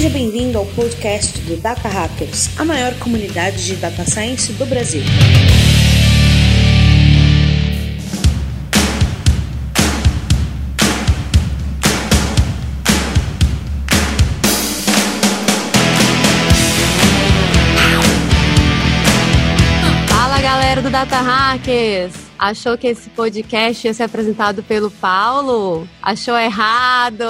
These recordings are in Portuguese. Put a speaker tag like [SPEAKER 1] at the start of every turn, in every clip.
[SPEAKER 1] Seja bem-vindo ao podcast do Data Hackers, a maior comunidade de data science do Brasil.
[SPEAKER 2] Fala galera do Data Hackers! Achou que esse podcast ia ser apresentado pelo Paulo? Achou errado!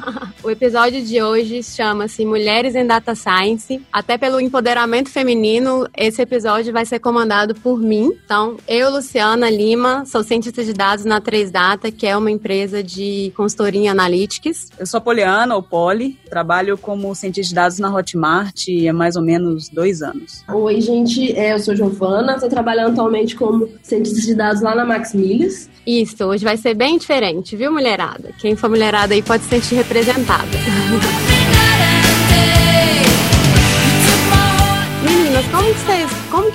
[SPEAKER 2] o episódio de hoje chama-se Mulheres em Data Science. Até pelo empoderamento feminino, esse episódio vai ser comandado por mim. Então, eu, Luciana Lima, sou cientista de dados na 3Data, que é uma empresa de consultoria em analytics.
[SPEAKER 3] Eu sou Poliana, ou Poli, trabalho como cientista de dados na Hotmart há mais ou menos dois anos.
[SPEAKER 4] Oi, gente, é, eu sou Giovana, estou trabalhando atualmente como cientista de dados lá na Max Milhas.
[SPEAKER 2] Isso, hoje vai ser bem diferente, viu, mulherada? Quem for mulherada aí pode se sentir representada. Meninas, como vocês,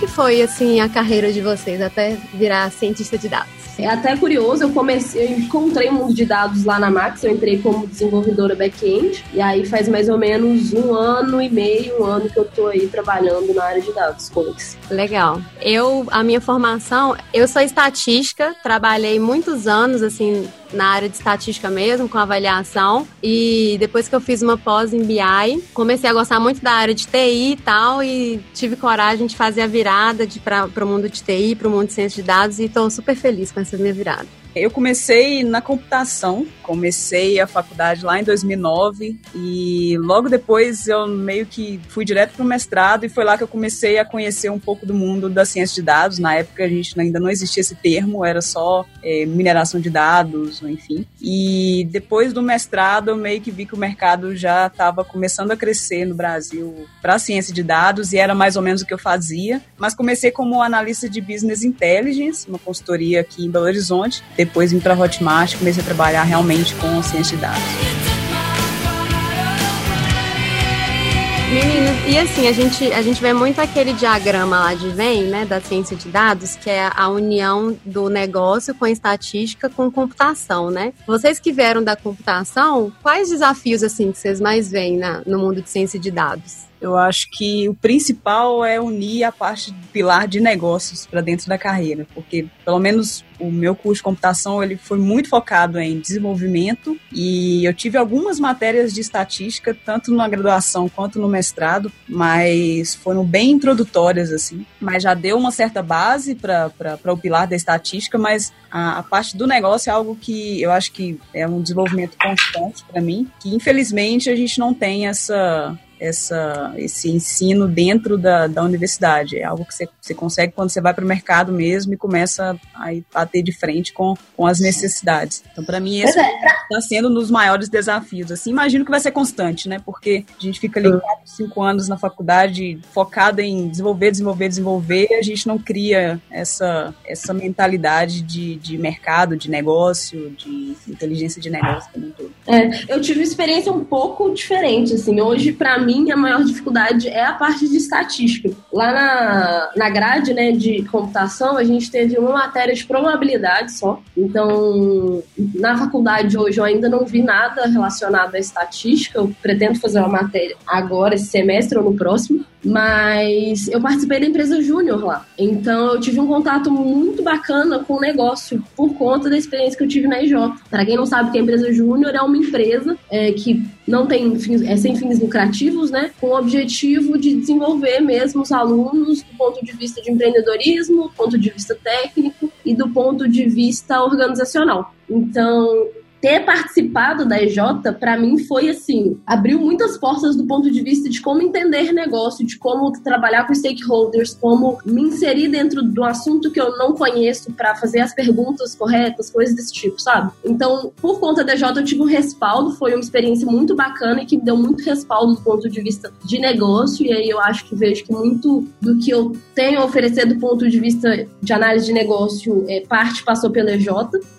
[SPEAKER 2] que foi assim a carreira de vocês até virar cientista de dados?
[SPEAKER 4] É até curioso, eu comecei, eu encontrei um mundo de dados lá na Max, eu entrei como desenvolvedora back-end, e aí faz mais ou menos um ano e meio, um ano que eu tô aí trabalhando na área de dados, Codex.
[SPEAKER 2] Legal. Eu, a minha formação, eu sou estatística, trabalhei muitos anos, assim, na área de estatística mesmo, com avaliação. E depois que eu fiz uma pós em BI, comecei a gostar muito da área de TI e tal, e tive coragem de fazer a virada para o mundo de TI, para o mundo de ciência de dados, e estou super feliz com essa minha virada.
[SPEAKER 3] Eu comecei na computação, comecei a faculdade lá em 2009 e logo depois eu meio que fui direto para o mestrado e foi lá que eu comecei a conhecer um pouco do mundo da ciência de dados. Na época a gente ainda não existia esse termo, era só é, mineração de dados, enfim. E depois do mestrado eu meio que vi que o mercado já estava começando a crescer no Brasil para ciência de dados e era mais ou menos o que eu fazia. Mas comecei como analista de business intelligence, uma consultoria aqui em Belo Horizonte depois vim para Hotmart e comecei a trabalhar realmente com ciência de dados.
[SPEAKER 2] Meninas, e assim, a gente, a gente vê muito aquele diagrama lá de Venn, né, da ciência de dados, que é a união do negócio com estatística com computação, né? Vocês que vieram da computação, quais desafios, assim, que vocês mais veem na, no mundo de ciência de dados?
[SPEAKER 3] Eu acho que o principal é unir a parte do pilar de negócios para dentro da carreira, porque pelo menos o meu curso de computação ele foi muito focado em desenvolvimento e eu tive algumas matérias de estatística tanto na graduação quanto no mestrado, mas foram bem introdutórias assim, mas já deu uma certa base para o pilar da estatística, mas a, a parte do negócio é algo que eu acho que é um desenvolvimento constante para mim, que infelizmente a gente não tem essa essa, esse ensino dentro da, da universidade. É algo que você, você consegue quando você vai para o mercado mesmo e começa a bater de frente com, com as necessidades. Então, para mim, esse está é. sendo um dos maiores desafios. Assim, imagino que vai ser constante, né? Porque a gente fica ali quatro, cinco anos na faculdade focada em desenvolver, desenvolver, desenvolver, a gente não cria essa, essa mentalidade de, de mercado, de negócio, de inteligência de negócio como um todo.
[SPEAKER 4] É, eu tive uma experiência um pouco diferente, assim. Hoje, para mim, mim, a maior dificuldade é a parte de estatística. Lá na, na grade né, de computação, a gente teve uma matéria de probabilidade só. Então, na faculdade hoje, eu ainda não vi nada relacionado à estatística. Eu pretendo fazer uma matéria agora, esse semestre ou no próximo. Mas eu participei da empresa Júnior lá. Então eu tive um contato muito bacana com o negócio por conta da experiência que eu tive na EJ. Para quem não sabe que a empresa Júnior é uma empresa é, que não tem fins, é sem fins lucrativos, né? Com o objetivo de desenvolver mesmo os alunos do ponto de vista de empreendedorismo, do ponto de vista técnico e do ponto de vista organizacional. Então, ter participado da EJ, para mim, foi assim: abriu muitas portas do ponto de vista de como entender negócio, de como trabalhar com stakeholders, como me inserir dentro do assunto que eu não conheço para fazer as perguntas corretas, coisas desse tipo, sabe? Então, por conta da EJ, eu tive um respaldo, foi uma experiência muito bacana e que me deu muito respaldo do ponto de vista de negócio, e aí eu acho que vejo que muito do que eu tenho a oferecer do ponto de vista de análise de negócio, é, parte passou pela EJ,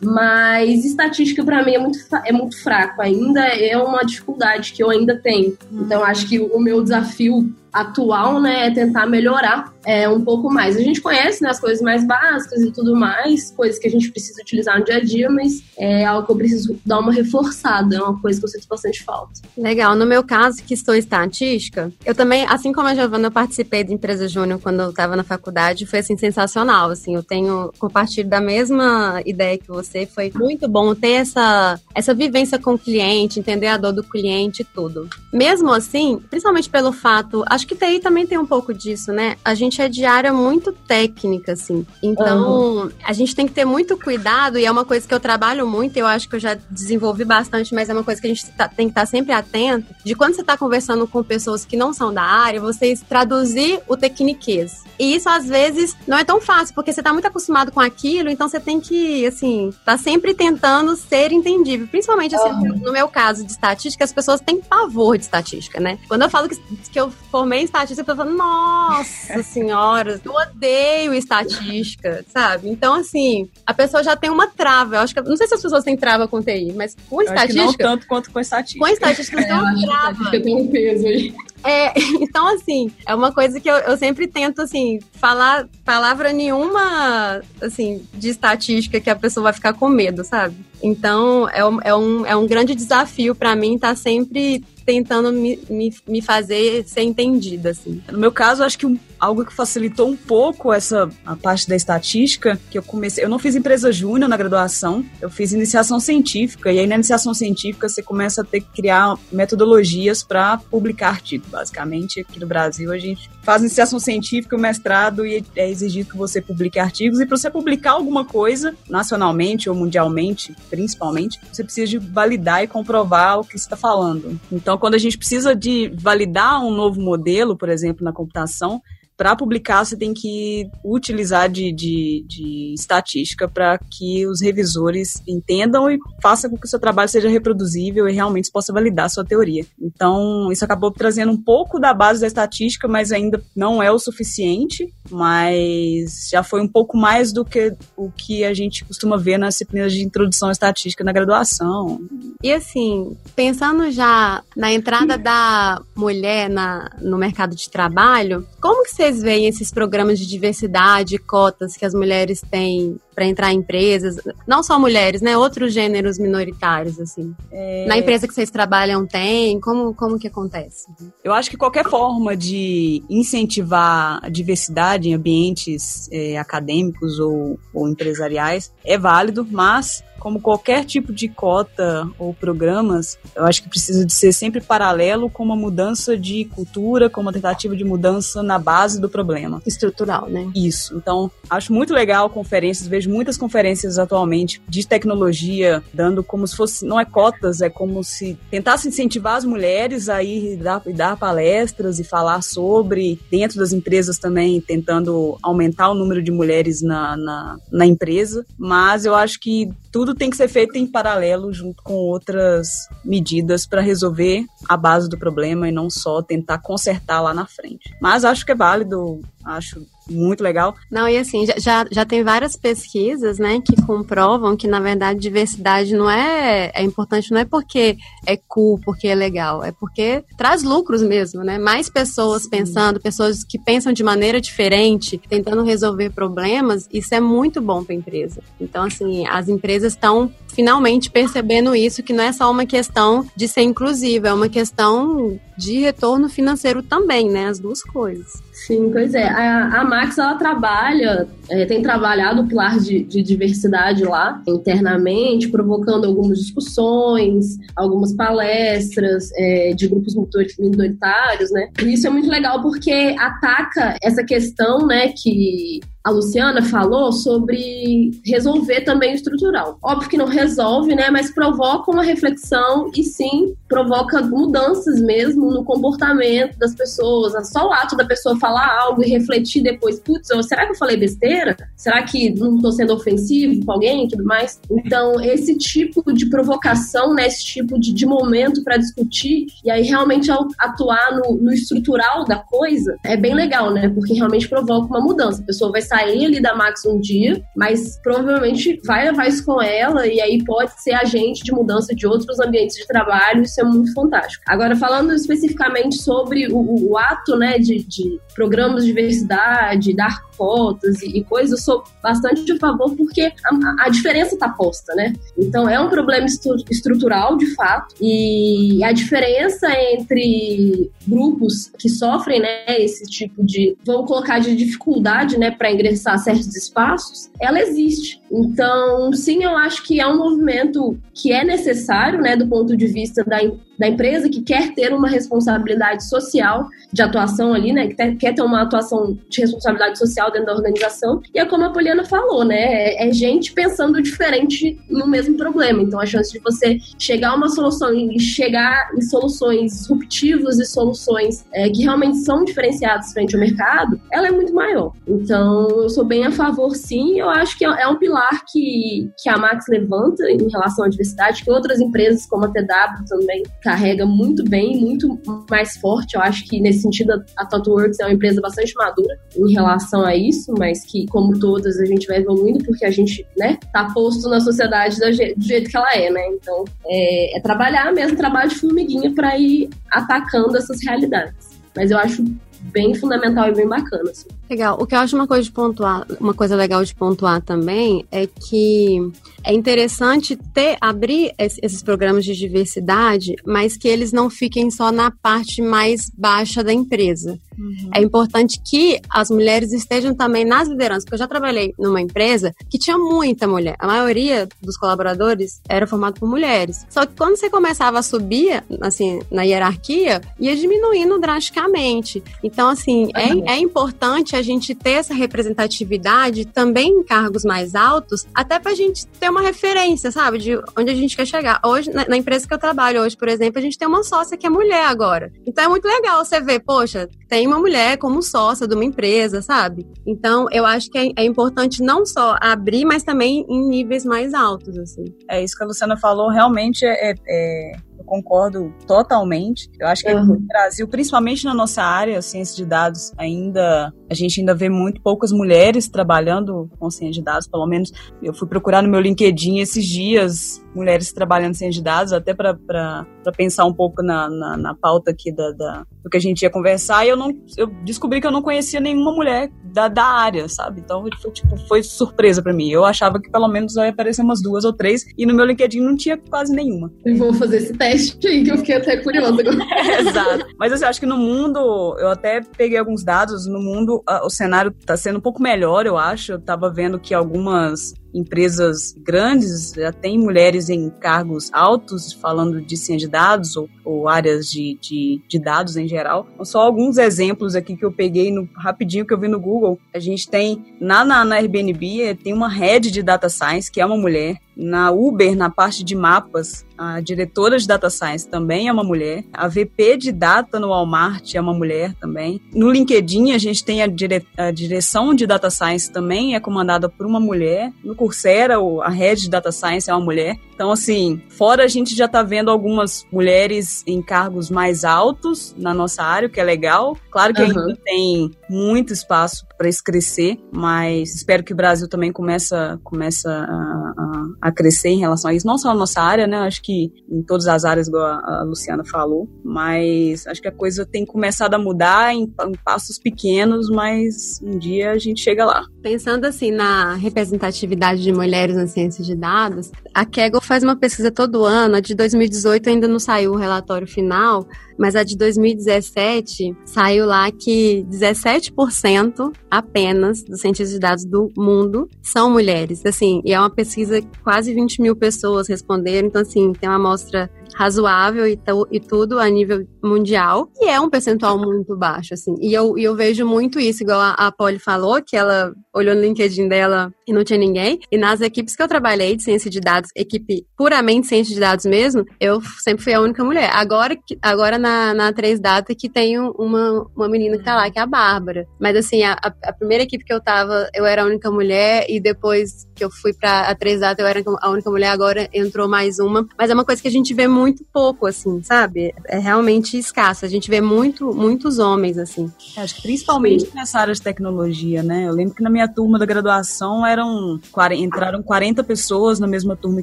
[SPEAKER 4] mas estatística para mim é muito, é muito fraco, ainda é uma dificuldade que eu ainda tenho. Então, acho que o meu desafio atual, né, é tentar melhorar é, um pouco mais. A gente conhece né, as coisas mais básicas e tudo mais, coisas que a gente precisa utilizar no dia a dia, mas é algo que eu preciso dar uma reforçada, é uma coisa que eu sinto bastante falta.
[SPEAKER 2] Legal. No meu caso, que estou estatística, eu também, assim como a Giovana, eu participei de empresa júnior quando eu estava na faculdade, foi assim sensacional. Assim, eu tenho compartilho da mesma ideia que você, foi muito bom ter essa essa vivência com o cliente, entender a dor do cliente e tudo. Mesmo assim, principalmente pelo fato, acho que TI também tem um pouco disso, né? A gente é de área muito técnica, assim. Então, uhum. a gente tem que ter muito cuidado, e é uma coisa que eu trabalho muito, eu acho que eu já desenvolvi bastante, mas é uma coisa que a gente tá, tem que estar tá sempre atento, de quando você está conversando com pessoas que não são da área, vocês traduzir o tecniquez. E isso, às vezes, não é tão fácil, porque você está muito acostumado com aquilo, então você tem que, assim, tá sempre tentando ser entendível. Principalmente, assim, uhum. no meu caso de estatística, as pessoas têm pavor de estatística, né? Quando eu falo que, que eu formei em estatística, eu falo, nossa senhora, eu odeio estatística, sabe? Então, assim, a pessoa já tem uma trava. Eu acho que, não sei se as pessoas têm trava com TI, mas com eu estatística... não
[SPEAKER 3] tanto quanto com estatística.
[SPEAKER 2] Com estatística, você tem uma trava. tem um peso aí. É, então, assim, é uma coisa que eu, eu sempre tento, assim, falar palavra nenhuma, assim, de estatística que a pessoa vai ficar com medo, sabe? Então, é um, é um, é um grande desafio para mim estar tá sempre tentando me, me, me, fazer ser entendida, assim.
[SPEAKER 3] No meu caso, acho que um, algo que facilitou um pouco essa a parte da estatística, que eu comecei, eu não fiz empresa júnior na graduação, eu fiz iniciação científica, e aí na iniciação científica você começa a ter que criar metodologias para publicar artigo, basicamente. Aqui no Brasil a gente faz iniciação científica, o mestrado, e é exigido que você publique artigos, e para você publicar alguma coisa, nacionalmente ou mundialmente, principalmente, você precisa de validar e comprovar o que está falando. Então, quando a gente precisa de validar um novo modelo, por exemplo, na computação, para publicar, você tem que utilizar de, de, de estatística para que os revisores entendam e façam com que o seu trabalho seja reproduzível e realmente possa validar a sua teoria. Então, isso acabou trazendo um pouco da base da estatística, mas ainda não é o suficiente, mas já foi um pouco mais do que o que a gente costuma ver nas disciplinas de introdução à estatística na graduação.
[SPEAKER 2] E assim, pensando já na entrada da mulher na, no mercado de trabalho, como que você vocês veem esses programas de diversidade, cotas que as mulheres têm para entrar em empresas? Não só mulheres, né? Outros gêneros minoritários, assim. É... Na empresa que vocês trabalham tem? Como, como que acontece?
[SPEAKER 3] Eu acho que qualquer forma de incentivar a diversidade em ambientes é, acadêmicos ou, ou empresariais é válido, mas como qualquer tipo de cota ou programas, eu acho que precisa de ser sempre paralelo com uma mudança de cultura, com uma tentativa de mudança na base do problema.
[SPEAKER 2] Estrutural, né?
[SPEAKER 3] Isso. Então, acho muito legal conferências, vejo muitas conferências atualmente de tecnologia, dando como se fosse, não é cotas, é como se tentasse incentivar as mulheres a ir dar, dar palestras e falar sobre, dentro das empresas também, tentando aumentar o número de mulheres na, na, na empresa. Mas eu acho que tudo tem que ser feito em paralelo junto com outras medidas para resolver a base do problema e não só tentar consertar lá na frente. Mas acho que é válido, acho muito legal.
[SPEAKER 2] Não, e assim, já, já tem várias pesquisas, né, que comprovam que, na verdade, diversidade não é, é importante, não é porque é cool, porque é legal, é porque traz lucros mesmo, né? Mais pessoas Sim. pensando, pessoas que pensam de maneira diferente, tentando resolver problemas, isso é muito bom para a empresa. Então, assim, as empresas estão finalmente percebendo isso, que não é só uma questão de ser inclusiva, é uma questão de retorno financeiro também, né? As duas coisas.
[SPEAKER 4] Sim, pois é. A, a Max, ela trabalha, é, tem trabalhado o pilar de, de, diversidade lá, internamente, provocando algumas discussões, algumas palestras é, de grupos minoritários, né? E isso é muito legal porque ataca essa questão, né, que a Luciana falou sobre resolver também o estrutural. Óbvio que não resolve, né? Mas provoca uma reflexão e sim provoca mudanças mesmo no comportamento das pessoas. Só o ato da pessoa falar algo e refletir depois, putz, será que eu falei besteira? Será que não estou sendo ofensivo com alguém e tudo mais? Então, esse tipo de provocação, né? Esse tipo de, de momento para discutir e aí realmente atuar no, no estrutural da coisa é bem legal, né? Porque realmente provoca uma mudança. A pessoa vai sair ali da Max um dia, mas provavelmente vai levar isso com ela e aí pode ser agente de mudança de outros ambientes de trabalho, isso é muito fantástico. Agora, falando especificamente sobre o, o ato né, de, de programas de diversidade, dar cotas e, e coisas, eu sou bastante a favor porque a, a diferença está posta, né? Então é um problema estru estrutural de fato e a diferença entre grupos que sofrem, né, esse tipo de, vamos colocar de dificuldade, né, para ingressar a certos espaços, ela existe. Então, sim, eu acho que é um movimento que é necessário, né, do ponto de vista da, da empresa que quer ter uma responsabilidade social de atuação ali, né, que quer ter uma atuação de responsabilidade social dentro da organização. E é como a Poliana falou, né, é, é gente pensando diferente no mesmo problema. Então, a chance de você chegar a uma solução e chegar em soluções disruptivas e soluções é, que realmente são diferenciadas frente ao mercado, ela é muito maior. Então, eu sou bem a favor, sim. Eu acho que é um pilar que, que a Max levanta em relação à diversidade, que outras empresas, como a TW, também carrega muito bem, muito mais forte. Eu acho que, nesse sentido, a ThoughtWorks é uma empresa bastante madura em relação a isso, mas que, como todas, a gente vai evoluindo porque a gente, né, tá posto na sociedade do jeito que ela é, né? Então, é, é trabalhar mesmo, trabalho de formiguinha para ir atacando essas realidades. Mas eu acho bem fundamental e bem bacana. Assim.
[SPEAKER 2] Legal. O que eu acho uma coisa de pontuar, uma coisa legal de pontuar também é que é interessante ter abrir esses programas de diversidade, mas que eles não fiquem só na parte mais baixa da empresa. Uhum. É importante que as mulheres estejam também nas lideranças, porque eu já trabalhei numa empresa que tinha muita mulher. A maioria dos colaboradores era formado por mulheres. Só que quando você começava a subir, assim, na hierarquia, ia diminuindo drasticamente. Então, assim, uhum. é, é importante a gente ter essa representatividade também em cargos mais altos, até pra gente ter uma referência, sabe, de onde a gente quer chegar. Hoje, na, empresa que eu trabalho hoje, por exemplo, a gente tem uma sócia que é mulher agora. Então é muito legal você ver, poxa, tem uma mulher como sócia de uma empresa, sabe? Então, eu acho que é, é, importante não só abrir, mas também em níveis mais altos, assim.
[SPEAKER 3] É isso que a Luciana falou, realmente é, é, concordo totalmente. Eu acho que uhum. no Brasil, principalmente na nossa área, ciência de dados, ainda a gente ainda vê muito poucas mulheres trabalhando com ciência de dados, pelo menos eu fui procurar no meu LinkedIn esses dias mulheres trabalhando ciência de dados, até para pensar um pouco na, na, na pauta aqui da, da, do que a gente ia conversar, e eu, não, eu descobri que eu não conhecia nenhuma mulher da, da área, sabe? Então, foi, tipo, foi surpresa para mim. Eu achava que pelo menos ia aparecer umas duas ou três, e no meu LinkedIn não tinha quase nenhuma.
[SPEAKER 4] Eu vou fazer esse teste aí, que eu fiquei até curiosa.
[SPEAKER 3] Exato. Mas assim, eu acho que no mundo, eu até peguei alguns dados, no mundo o cenário tá sendo um pouco melhor, eu acho. Eu tava vendo que algumas empresas grandes já têm mulheres em cargos altos, falando de ciência de dados ou, ou áreas de, de, de, dados em geral. Só alguns exemplos aqui que eu peguei no, rapidinho que eu vi no Google. A gente tem, na, na, na Airbnb, tem uma head de data science, que é uma mulher. Na Uber, na parte de mapas, a diretora de data science também é uma mulher. A VP de data no Walmart é uma mulher também. No LinkedIn, a gente tem a, dire a direção de data science também é comandada por uma mulher. No Coursera, a head de data science é uma mulher. Então, assim, fora a gente já tá vendo algumas mulheres em cargos mais altos na nossa área, o que é legal. Claro que uhum. ainda tem muito espaço para isso crescer, mas espero que o Brasil também começa, começa a, a, a, crescer em relação a isso. Não só na nossa área, né? Acho que em todas as áreas, igual a, a Luciana falou, mas acho que a coisa tem começado a mudar em, em passos pequenos, mas um dia a gente chega lá.
[SPEAKER 2] Pensando assim na representatividade de mulheres na ciência de dados, a Kaggle faz uma pesquisa todo ano, a de 2018 ainda não saiu o relatório final, mas a de 2017 saiu lá que 17% apenas dos cientistas de dados do mundo são mulheres. Assim, e é uma pesquisa que quase 20 mil pessoas responderam, então assim, tem uma amostra razoável e, e tudo a nível mundial, e é um percentual muito baixo, assim. E eu, e eu vejo muito isso, igual a, a Polly falou, que ela olhou no LinkedIn dela e não tinha ninguém. E nas equipes que eu trabalhei de ciência de dados, equipe puramente ciência de dados mesmo, eu sempre fui a única mulher. Agora, agora na, na 3 Data que tem uma, uma menina que tá lá, que é a Bárbara. Mas assim, a, a primeira equipe que eu tava, eu era a única mulher, e depois que eu fui pra a 3 Data, eu era a única mulher, agora entrou mais uma. Mas é uma coisa que a gente vê muito pouco, assim, sabe? É realmente escasso. A gente vê muito, muitos homens, assim.
[SPEAKER 3] Acho que principalmente nessa área de tecnologia, né? Eu lembro que na minha turma da graduação eram entraram 40 pessoas na mesma turma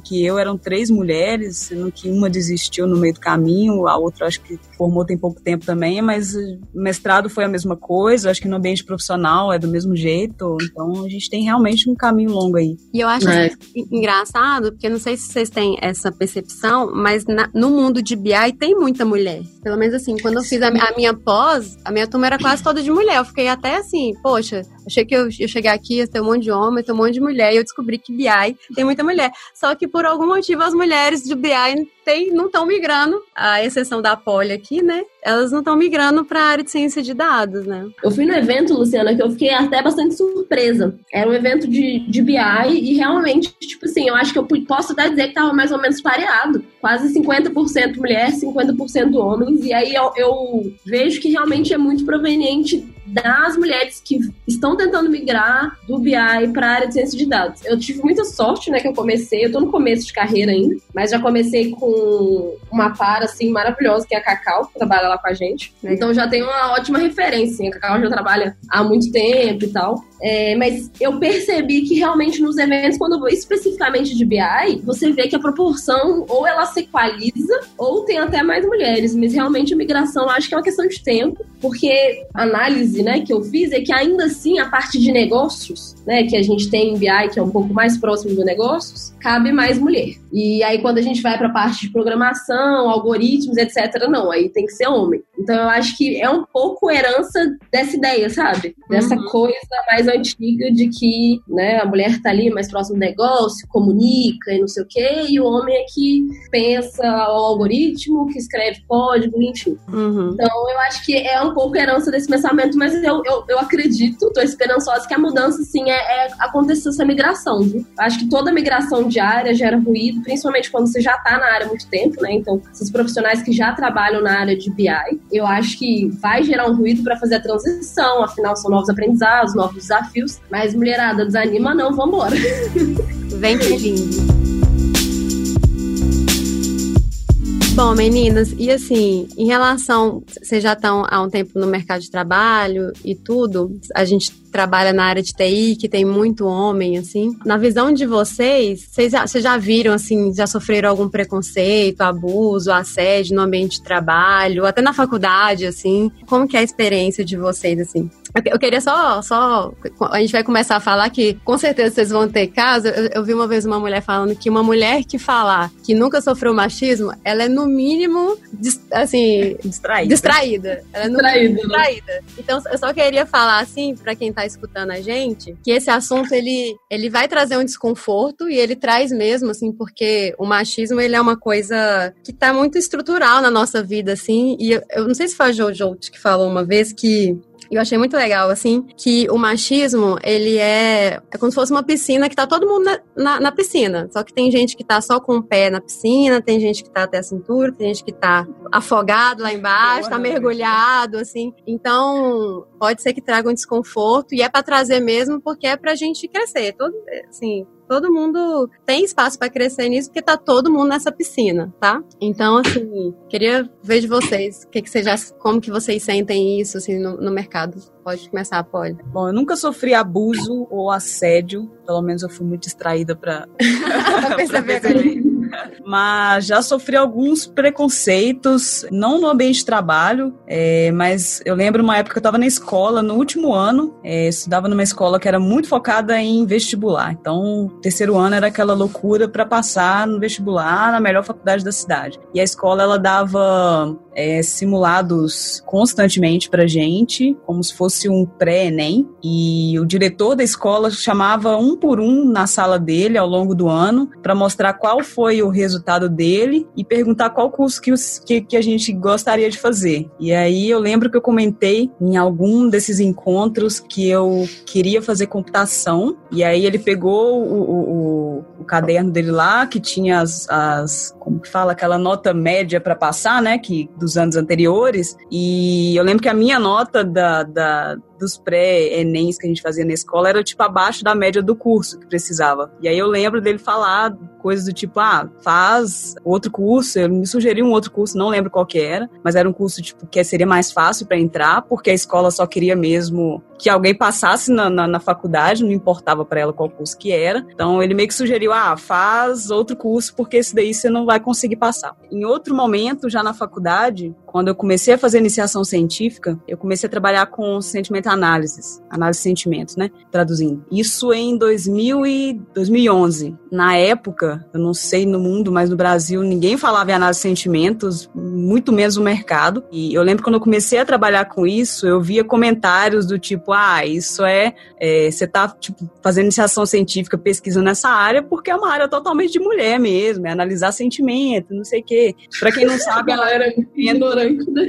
[SPEAKER 3] que eu, eram três mulheres, sendo que uma desistiu no meio do caminho, a outra acho que formou tem pouco tempo também, mas mestrado foi a mesma coisa, acho que no ambiente profissional é do mesmo jeito, então a gente tem realmente um caminho longo aí.
[SPEAKER 2] E eu acho é. engraçado, porque não sei se vocês têm essa percepção, mas na, no mundo de BI tem muita mulher. Pelo menos assim, quando eu fiz a, a, minha pós, a minha turma era quase toda de mulher. Eu fiquei até assim, poxa, achei que eu ia chegar aqui, ia ter um monte de homem, ter um monte de mulher, e eu descobri que BI tem muita mulher. Só que por algum motivo as mulheres de BI tem, não estão migrando, a exceção da Poli aqui, né? Elas não estão migrando para a área de ciência de dados, né?
[SPEAKER 4] Eu fui no evento, Luciana, que eu fiquei até bastante surpresa. Era um evento de, de BI e realmente, tipo assim, eu acho que eu posso até dizer que estava mais ou menos pareado. Quase 50% mulher, 50% homens. E aí eu, eu vejo que realmente é muito proveniente das mulheres que estão tentando migrar do BI para a área de ciência de dados. Eu tive muita sorte, né, que eu comecei, eu estou no começo de carreira ainda, mas já comecei com uma para, assim, maravilhosa, que é a Cacau, que trabalha lá com a gente. Então já tem uma ótima referência, assim, a Cacau já trabalha há muito tempo e tal. É, mas eu percebi que realmente nos eventos, quando eu vou especificamente de BI, você vê que a proporção ou ela se equaliza ou tem até mais mulheres. Mas realmente a migração acho que é uma questão de tempo, porque a né, que eu fiz é que ainda assim a parte de negócios, né, que a gente tem em BI, que é um pouco mais próximo do negócios, cabe mais mulher. E aí quando a gente vai para a parte de programação, algoritmos, etc, não, aí tem que ser homem. Então eu acho que é um pouco herança dessa ideia, sabe? Dessa uhum. coisa mais antiga de que né, a mulher tá ali mais próximo do negócio, comunica e não sei o quê, e o homem é que pensa o algoritmo, que escreve código, enfim. Uhum. Então eu acho que é um pouco herança desse pensamento, mas eu, eu, eu acredito, tô esperançosa que a mudança, sim, é, é acontecer essa migração, viu? Acho que toda migração diária gera ruído, principalmente quando você já tá na área há muito tempo, né? Então, esses profissionais que já trabalham na área de BI, eu acho que vai gerar um ruído para fazer a transição, afinal são novos aprendizados, novos desafios, mas mulherada, desanima não, vambora.
[SPEAKER 2] Vem que lindo. Bom, meninas, e assim, em relação, vocês já estão há um tempo no mercado de trabalho e tudo, a gente trabalha na área de TI, que tem muito homem, assim. Na visão de vocês, vocês já, viram, assim, já sofreram algum preconceito, abuso, assédio no ambiente de trabalho, até na faculdade, assim? Como que é a experiência de vocês, assim? Eu queria só, só. A gente vai começar a falar que com certeza vocês vão ter caso. Eu, eu, vi uma vez uma mulher falando que uma mulher que falar que nunca sofreu machismo, ela é no mínimo, assim.
[SPEAKER 3] Distraída.
[SPEAKER 2] Distraída. Ela é no distraída. Mínimo distraída. Então eu só queria falar, assim, para quem tá escutando a gente, que esse assunto ele, ele vai trazer um desconforto e ele traz mesmo, assim, porque o machismo ele é uma coisa que tá muito estrutural na nossa vida, assim. E eu, eu não sei se foi a Jojo que falou uma vez que eu achei muito legal, assim, que o machismo, ele é, é como se fosse uma piscina que tá todo mundo na, na, na, piscina. Só que tem gente que tá só com o pé na piscina, tem gente que tá até a cintura, tem gente que tá afogado lá embaixo, tá mergulhado, assim. Então, pode ser que traga um desconforto e é para trazer mesmo porque é pra gente crescer. Todo, assim, todo mundo tem espaço para crescer nisso, porque tá todo mundo nessa piscina, tá? Então, assim, queria ver de vocês, que que vocês já, como que vocês sentem isso, assim, no, no mercado. Pode começar, pode.
[SPEAKER 3] Bom, eu nunca sofri abuso ou assédio, pelo menos eu fui muito distraída para perceber. perceber. Mas já sofri alguns preconceitos, não no ambiente de trabalho, é, mas eu lembro uma época que eu estava na escola, no último ano, é, estudava numa escola que era muito focada em vestibular. Então, terceiro ano era aquela loucura para passar no vestibular na melhor faculdade da cidade. E a escola ela dava é, simulados constantemente pra gente, como se fosse um pré-ENEM, e o diretor da escola chamava um por um na sala dele ao longo do ano para mostrar qual foi o resultado dele e perguntar qual curso que, os, que, que, a gente gostaria de fazer. E aí eu lembro que eu comentei em algum desses encontros que eu queria fazer computação, e aí ele pegou o, o, o, o caderno dele lá, que tinha as, as como que fala, aquela nota média para passar, né, que dos anos anteriores, e eu lembro que a minha nota da, da dos pré-ENEMs que a gente fazia na escola era tipo abaixo da média do curso que precisava. E aí eu lembro dele falar coisas do tipo, ah, faz outro curso. Ele me sugeriu um outro curso, não lembro qual que era, mas era um curso tipo que seria mais fácil para entrar, porque a escola só queria mesmo que alguém passasse na, na, na faculdade, não importava para ela qual curso que era. Então ele meio que sugeriu, ah, faz outro curso, porque esse daí você não vai conseguir passar. Em outro momento, já na faculdade, quando eu comecei a fazer iniciação científica, eu comecei a trabalhar com sentimento análises, análise de sentimentos, né? Traduzindo. Isso em 2000 e 2011. Na época, eu não sei no mundo, mas no Brasil ninguém falava em análise de sentimentos, muito menos o mercado. E eu lembro quando eu comecei a trabalhar com isso, eu via comentários do tipo, ah, isso é, é você tá tipo fazendo iniciação científica, pesquisando nessa área porque é uma área totalmente de mulher mesmo, é analisar sentimento, não sei o quê. Para quem não sabe,
[SPEAKER 4] a galera é ignorante, né?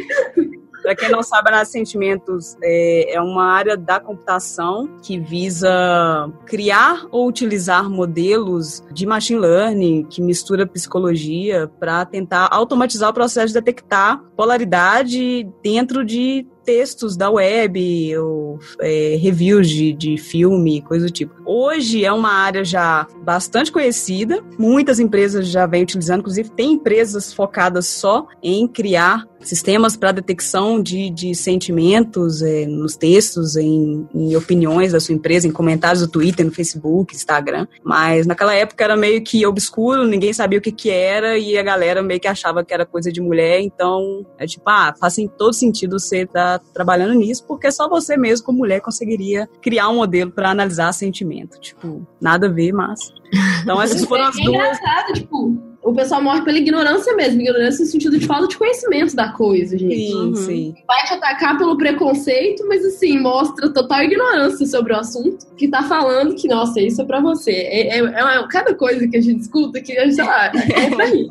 [SPEAKER 3] Para quem não sabe, a Sentimentos é, é, uma área da computação que visa criar ou utilizar modelos de machine learning que mistura psicologia para tentar automatizar o processo de detectar polaridade dentro de textos da web, ou é, reviews de, de filme, coisa do tipo. Hoje é uma área já bastante conhecida, muitas empresas já vêm utilizando, inclusive tem empresas focadas só em criar sistemas para detecção de, de sentimentos é, nos textos, em, em, opiniões da sua empresa, em comentários do Twitter, no Facebook, Instagram. Mas naquela época era meio que obscuro, ninguém sabia o que, que era e a galera meio que achava que era coisa de mulher. Então, é tipo, ah, faz todo sentido você estar tá trabalhando nisso, porque só você mesmo, como mulher, conseguiria criar um modelo para analisar sentimento. Tipo, nada a ver, mas. Então, essas foram as
[SPEAKER 4] é
[SPEAKER 3] duas.
[SPEAKER 4] engraçado, tipo o pessoal morre pela ignorância mesmo, ignorância no sentido de falta de conhecimento da coisa, gente.
[SPEAKER 3] Sim, uhum. sim.
[SPEAKER 4] Vai te atacar pelo preconceito, mas assim, mostra total ignorância sobre o assunto, que tá falando que, nossa, isso é pra você. É, é, é cada coisa que a gente escuta que a gente, sei lá, é pra mim.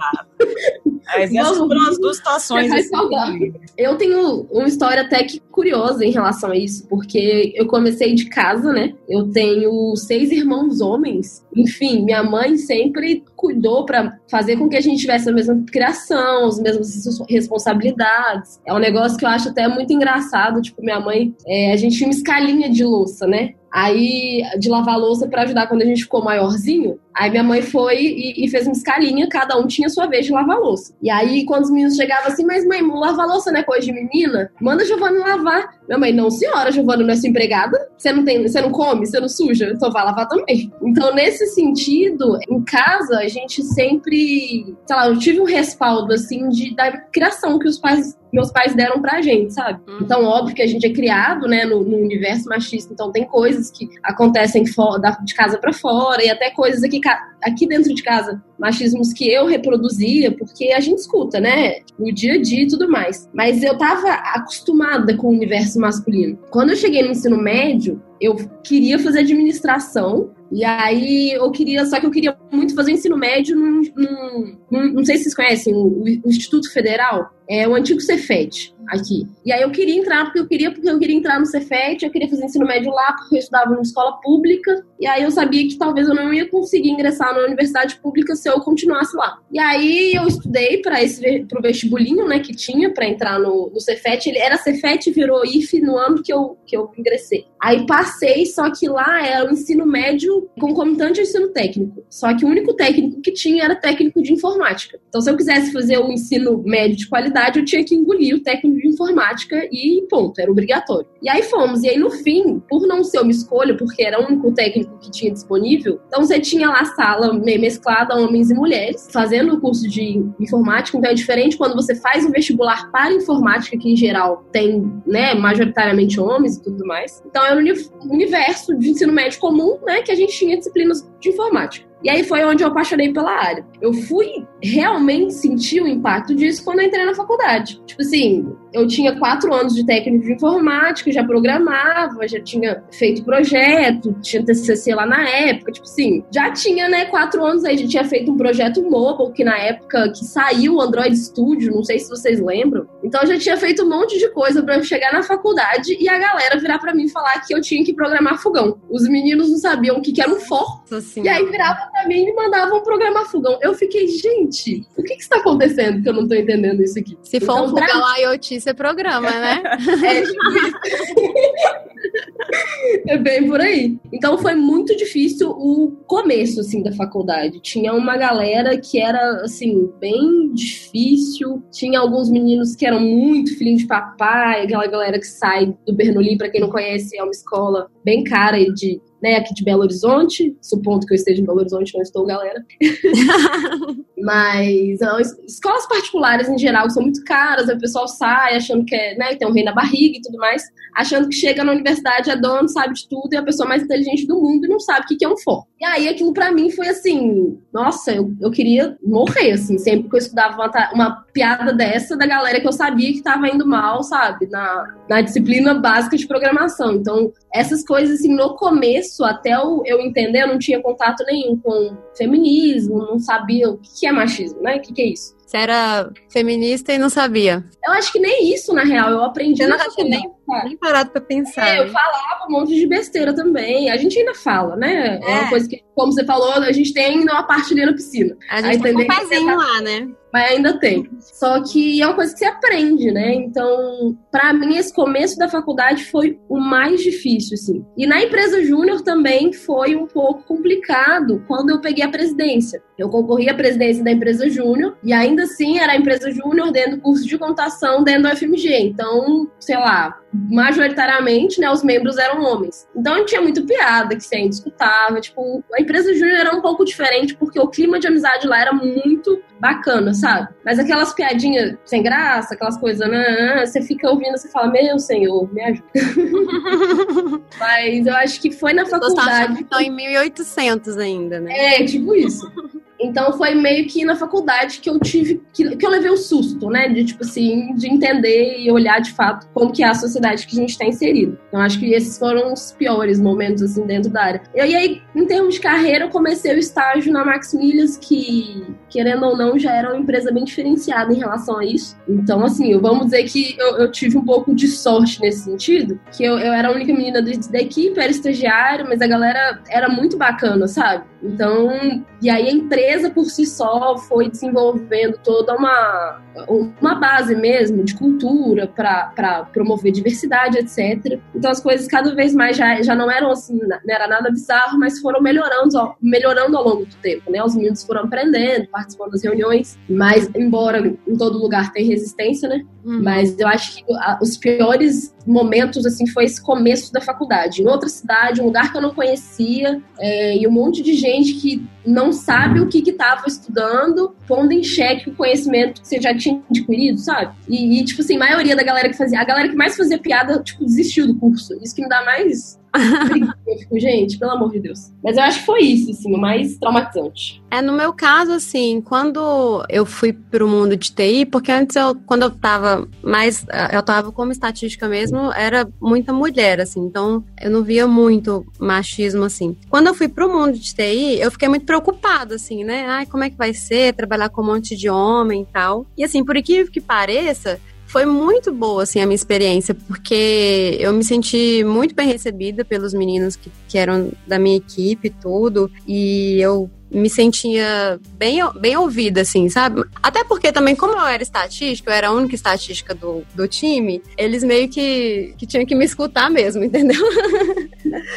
[SPEAKER 3] Mas essas foram as duas situações.
[SPEAKER 4] Assim. Eu tenho uma história até que curiosa em relação a isso, porque eu comecei de casa, né? Eu tenho seis irmãos homens. Enfim, minha mãe sempre cuidou para fazer com que a gente tivesse a mesma criação, as mesmas responsabilidades. É um negócio que eu acho até muito engraçado. Tipo, minha mãe, é, a gente tinha uma escalinha de louça, né? Aí, de lavar louça para ajudar quando a gente ficou maiorzinho. Aí minha mãe foi e, e, fez uma escalinha, cada um tinha sua vez de lavar louça. E aí, quando os meninos chegavam assim, mas mãe, lavar louça não é coisa de menina? Manda a Giovana lavar. Minha mãe, não, senhora, Giovana não é sua empregada? Você não tem, você não come, você não suja? Então vai lavar também. Então, nesse sentido, em casa, a gente sempre, sei lá, eu tive um respaldo assim de da criação que os pais meus pais deram pra gente, sabe? Uhum. Então, óbvio que a gente é criado, né, no, no universo machista, então tem coisas que acontecem de casa para fora e até coisas aqui, aqui dentro de casa, machismos que eu reproduzia, porque a gente escuta, né, no dia a dia e tudo mais. Mas eu tava acostumada com o universo masculino. Quando eu cheguei no ensino médio, eu queria fazer administração e aí eu queria, só que eu queria muito fazer ensino médio num, num, num não sei se vocês conhecem, o, o Instituto Federal, é o antigo Cefet aqui. E aí eu queria entrar porque eu queria, porque eu queria entrar no Cefet, eu queria fazer ensino médio lá, porque eu estudava numa escola pública, e aí eu sabia que talvez eu não ia conseguir ingressar na universidade pública se eu continuasse lá. E aí eu estudei para esse pro vestibulinho, né, que tinha para entrar no, no Cefet, ele era Cefet virou IF no ano que eu que eu ingressei. Aí passei, só que lá era o ensino médio concomitante ao ensino técnico. Só que o único técnico que tinha era técnico de informática. Então se eu quisesse fazer o ensino médio de qualidade, eu tinha que engolir o técnico de informática e ponto, era obrigatório. E aí fomos, e aí no fim, por não ser uma escolha, porque era o único técnico que tinha disponível, então você tinha lá sala mesclada, homens e mulheres, fazendo o curso de informática, então é diferente quando você faz o vestibular para informática, que em geral tem, né, majoritariamente homens e tudo mais. Então era universo de ensino médio comum, né, que a gente tinha disciplinas de informática. E aí foi onde eu apaixonei pela área. Eu fui realmente sentir o impacto disso quando eu entrei na faculdade. Tipo assim, eu tinha quatro anos de técnico de informática, já programava, já tinha feito projeto, tinha TCC lá na época, tipo assim, já tinha, né, quatro anos aí, já tinha feito um projeto mobile, que na época que saiu o Android Studio, não sei se vocês lembram. Então eu já tinha feito um monte de coisa para eu chegar na faculdade e a galera virar para mim falar que eu tinha que programar fogão. Os meninos não sabiam o que, que era um for. E aí virava pra mim e me mandavam programar fogão. Eu fiquei, gente, o que que está acontecendo que eu não tô entendendo isso aqui?
[SPEAKER 2] Se for então, um fogão pra... IoT, você programa, né? é, tipo
[SPEAKER 4] é bem por aí. Então foi muito difícil o começo, assim, da faculdade. Tinha uma galera que era, assim, bem difícil. Tinha alguns meninos que eram muito filhinhos de papai, aquela galera que sai do Bernoulli, para quem não conhece, é uma escola bem cara de né, aqui de Belo Horizonte, supondo que eu esteja em Belo Horizonte, não estou, galera. Mas não, escolas particulares em geral são muito caras, o pessoal sai achando que é, né, tem um rei na barriga e tudo mais, achando que chega na universidade, é dono, sabe de tudo, e é a pessoa mais inteligente do mundo e não sabe o que é um for. E aí aquilo para mim foi assim, nossa, eu, eu queria morrer, assim, sempre que eu estudava uma, uma piada dessa da galera que eu sabia que tava indo mal, sabe, na, na disciplina básica de programação. Então, essas coisas, assim, no começo, até eu, eu entender, eu não tinha contato nenhum com feminismo, não sabia o que é machismo, né? O que é isso.
[SPEAKER 2] Você era feminista e não sabia.
[SPEAKER 4] Eu acho que nem isso, na real, eu aprendi.
[SPEAKER 2] Eu não tinha nem, nem parado pra pensar.
[SPEAKER 4] É, eu falava um monte de besteira também. A gente ainda fala, né? É, é uma coisa que, como você falou, a gente tem ainda uma parte ali na piscina.
[SPEAKER 2] A gente tem um pezinho lá, né?
[SPEAKER 4] Mas ainda tem. Só que é uma coisa que você aprende, né? Então, para mim, esse começo da faculdade foi o mais difícil, assim. E na empresa júnior também foi um pouco complicado quando eu peguei a presidência. Eu concorri à presidência da empresa júnior e ainda assim era a empresa júnior dentro do curso de computação dentro do FMG. Então, sei lá, majoritariamente, né, os membros eram homens. Então tinha muito piada que se ainda escutava. Tipo, a empresa júnior era um pouco diferente porque o clima de amizade lá era muito bacana, sabe? Mas aquelas piadinhas sem graça, aquelas coisas, né, você fica ouvindo, você fala, meu senhor, me ajuda. Mas eu acho que foi na faculdade.
[SPEAKER 2] Estão em 1800 ainda, né?
[SPEAKER 4] É, tipo isso. Então foi meio que na faculdade que eu tive que, que eu levei o susto, né, de tipo assim, de entender e olhar de fato como que é a sociedade que a gente está inserido. Então acho que esses foram os piores momentos assim dentro da área. E aí, em termos de carreira, eu comecei o estágio na Max Milhas, que querendo ou não já era uma empresa bem diferenciada em relação a isso. Então assim, vamos dizer que eu, eu tive um pouco de sorte nesse sentido, que eu, eu era a única menina da equipe, era estagiário, mas a galera era muito bacana, sabe? Então, e aí a empresa por si só foi desenvolvendo toda uma, uma base mesmo de cultura para promover diversidade, etc. Então as coisas cada vez mais já, já não eram assim, não era nada bizarro, mas foram melhorando, melhorando ao longo do tempo, né? Os meninos foram aprendendo, participando das reuniões, mas embora em todo lugar tem resistência, né? Uhum. Mas eu acho que os piores momentos, assim, foi esse começo da faculdade. Em outra cidade, um lugar que eu não conhecia, é, e um monte de gente que não sabe o que estava estudando, pondo em xeque o conhecimento que você já tinha adquirido, sabe? E, e, tipo assim, a maioria da galera que fazia, a galera que mais fazia piada, tipo, desistiu do curso. Isso que me dá mais eu fico, gente, pelo amor de Deus. Mas eu acho que foi isso, assim, o mais traumatizante.
[SPEAKER 2] É, no meu caso, assim, quando eu fui pro mundo de TI, porque antes eu, quando eu tava mais, eu tava como estatística mesmo, era muita mulher, assim, então eu não via muito machismo, assim. Quando eu fui pro mundo de TI, eu fiquei muito preocupada, assim, né? Ai, como é que vai ser trabalhar com um monte de homem e tal. E assim, por incrível que pareça, foi muito boa, assim, a minha experiência, porque eu me senti muito bem recebida pelos meninos que, que eram da minha equipe e tudo, e eu me sentia bem, bem ouvida, assim, sabe? Até porque também, como eu era estatística, eu era a única estatística do, do time, eles meio que, que tinham que me escutar mesmo, entendeu?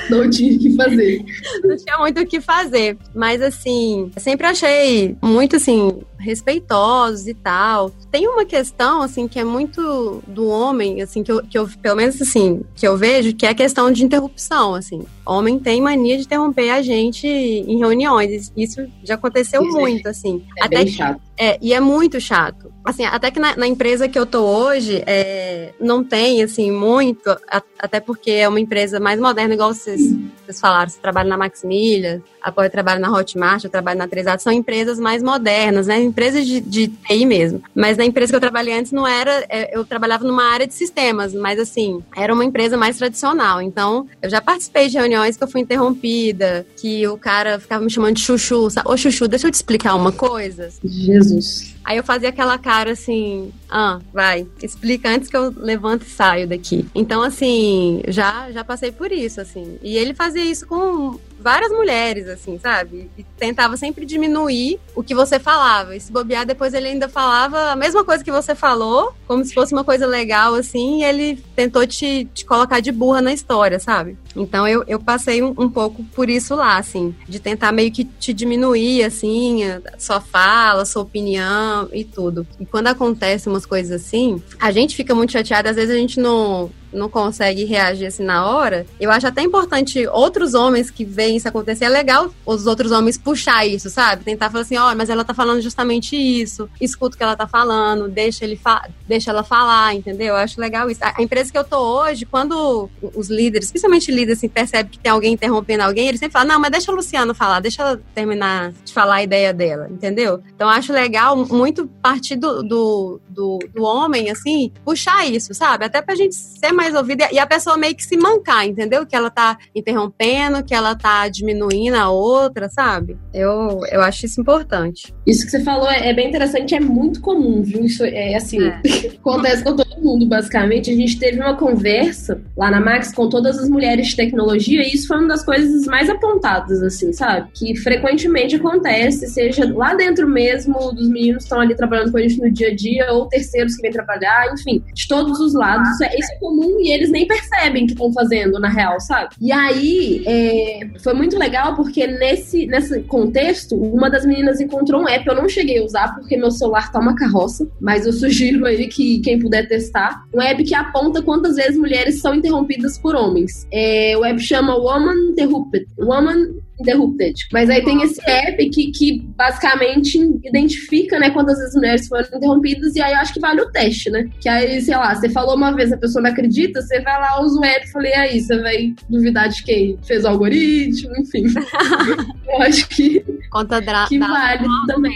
[SPEAKER 4] Não tinha o que fazer.
[SPEAKER 2] Não tinha muito o que fazer. Mas, assim, sempre achei muito, assim, respeitosos e tal. Tem uma questão, assim, que é muito do homem, assim, que eu, que eu, pelo menos, assim, que eu vejo, que é a questão de interrupção, assim. Homem tem mania de interromper a gente em reuniões. Isso já aconteceu Isso muito, assim.
[SPEAKER 4] É Até bem chato.
[SPEAKER 2] É, e é muito chato. Assim, até que na, na empresa que eu tô hoje, é, não tem, assim, muito, a, até porque é uma empresa mais moderna, igual vocês vocês falaram, você trabalha na Maximilha, apoio trabalho na Hotmart, eu trabalho na Trezado, são empresas mais modernas, né? Empresas de, de TI mesmo. Mas na empresa que eu trabalhei antes não era, é, eu trabalhava numa área de sistemas, mas assim, era uma empresa mais tradicional. Então, eu já participei de reuniões que eu fui interrompida, que o cara ficava me chamando de chuchu. Sabe? Ô, chuchu, deixa eu te explicar uma coisa.
[SPEAKER 4] Jesus. Jesus.
[SPEAKER 2] Aí eu fazia aquela cara assim, ah, vai, explica antes que eu levanto e saio daqui. Então, assim, já, já passei por isso, assim. E ele fazia isso com várias mulheres, assim, sabe? E tentava sempre diminuir o que você falava. E se bobear, depois ele ainda falava a mesma coisa que você falou, como se fosse uma coisa legal, assim, e ele tentou te, te colocar de burra na história, sabe? Então eu, eu passei um, um, pouco por isso lá, assim, de tentar meio que te diminuir, assim, sua fala, sua opinião e tudo. E quando acontece umas coisas assim, a gente fica muito chateada, às vezes a gente não não consegue reagir assim na hora, eu acho até importante outros homens que veem isso acontecer. É legal os outros homens puxar isso, sabe? Tentar falar assim, ó, oh, mas ela tá falando justamente isso, escuta o que ela tá falando, deixa, ele fa deixa ela falar, entendeu? Eu acho legal isso. A empresa que eu tô hoje, quando os líderes, principalmente líderes, assim, percebem que tem alguém interrompendo alguém, eles sempre falam, não, mas deixa a Luciana falar, deixa ela terminar de falar a ideia dela, entendeu? Então acho legal muito partir do, do, do, do homem, assim, puxar isso, sabe? Até pra gente ser mais ouvida e a pessoa meio que se mancar, entendeu? Que ela tá interrompendo, que ela tá diminuindo a outra, sabe? Eu, eu acho isso importante.
[SPEAKER 4] Isso que você falou é, é bem interessante, é muito comum, viu? Isso é assim, é. acontece com todo mundo, basicamente. A gente teve uma conversa lá na Max com todas as mulheres de tecnologia e isso foi uma das coisas mais apontadas, assim, sabe? Que frequentemente acontece, seja lá dentro mesmo dos meninos que estão ali trabalhando com a gente no dia a dia ou terceiros que vêm trabalhar, enfim, de todos os lados. É, isso é comum e eles nem percebem que estão fazendo, na real, sabe? E aí, é, foi muito legal porque nesse, nesse contexto, uma das meninas encontrou um app, eu não cheguei a usar porque meu celular tá uma carroça, mas eu sugiro aí que quem puder testar, um app que aponta quantas vezes mulheres são interrompidas por homens. É, o app chama Woman Interrupted. Woman Interrupted. Mas aí tem esse app que, que basicamente identifica, né, quantas vezes mulheres foram interrompidas, e aí eu acho que vale o teste, né? Que aí, sei lá, você falou uma vez, a pessoa não acredita, você vai lá, usa o app e falei, aí, você vai duvidar de quem fez o algoritmo, enfim. eu acho que,
[SPEAKER 2] Conta dra
[SPEAKER 4] que vale também.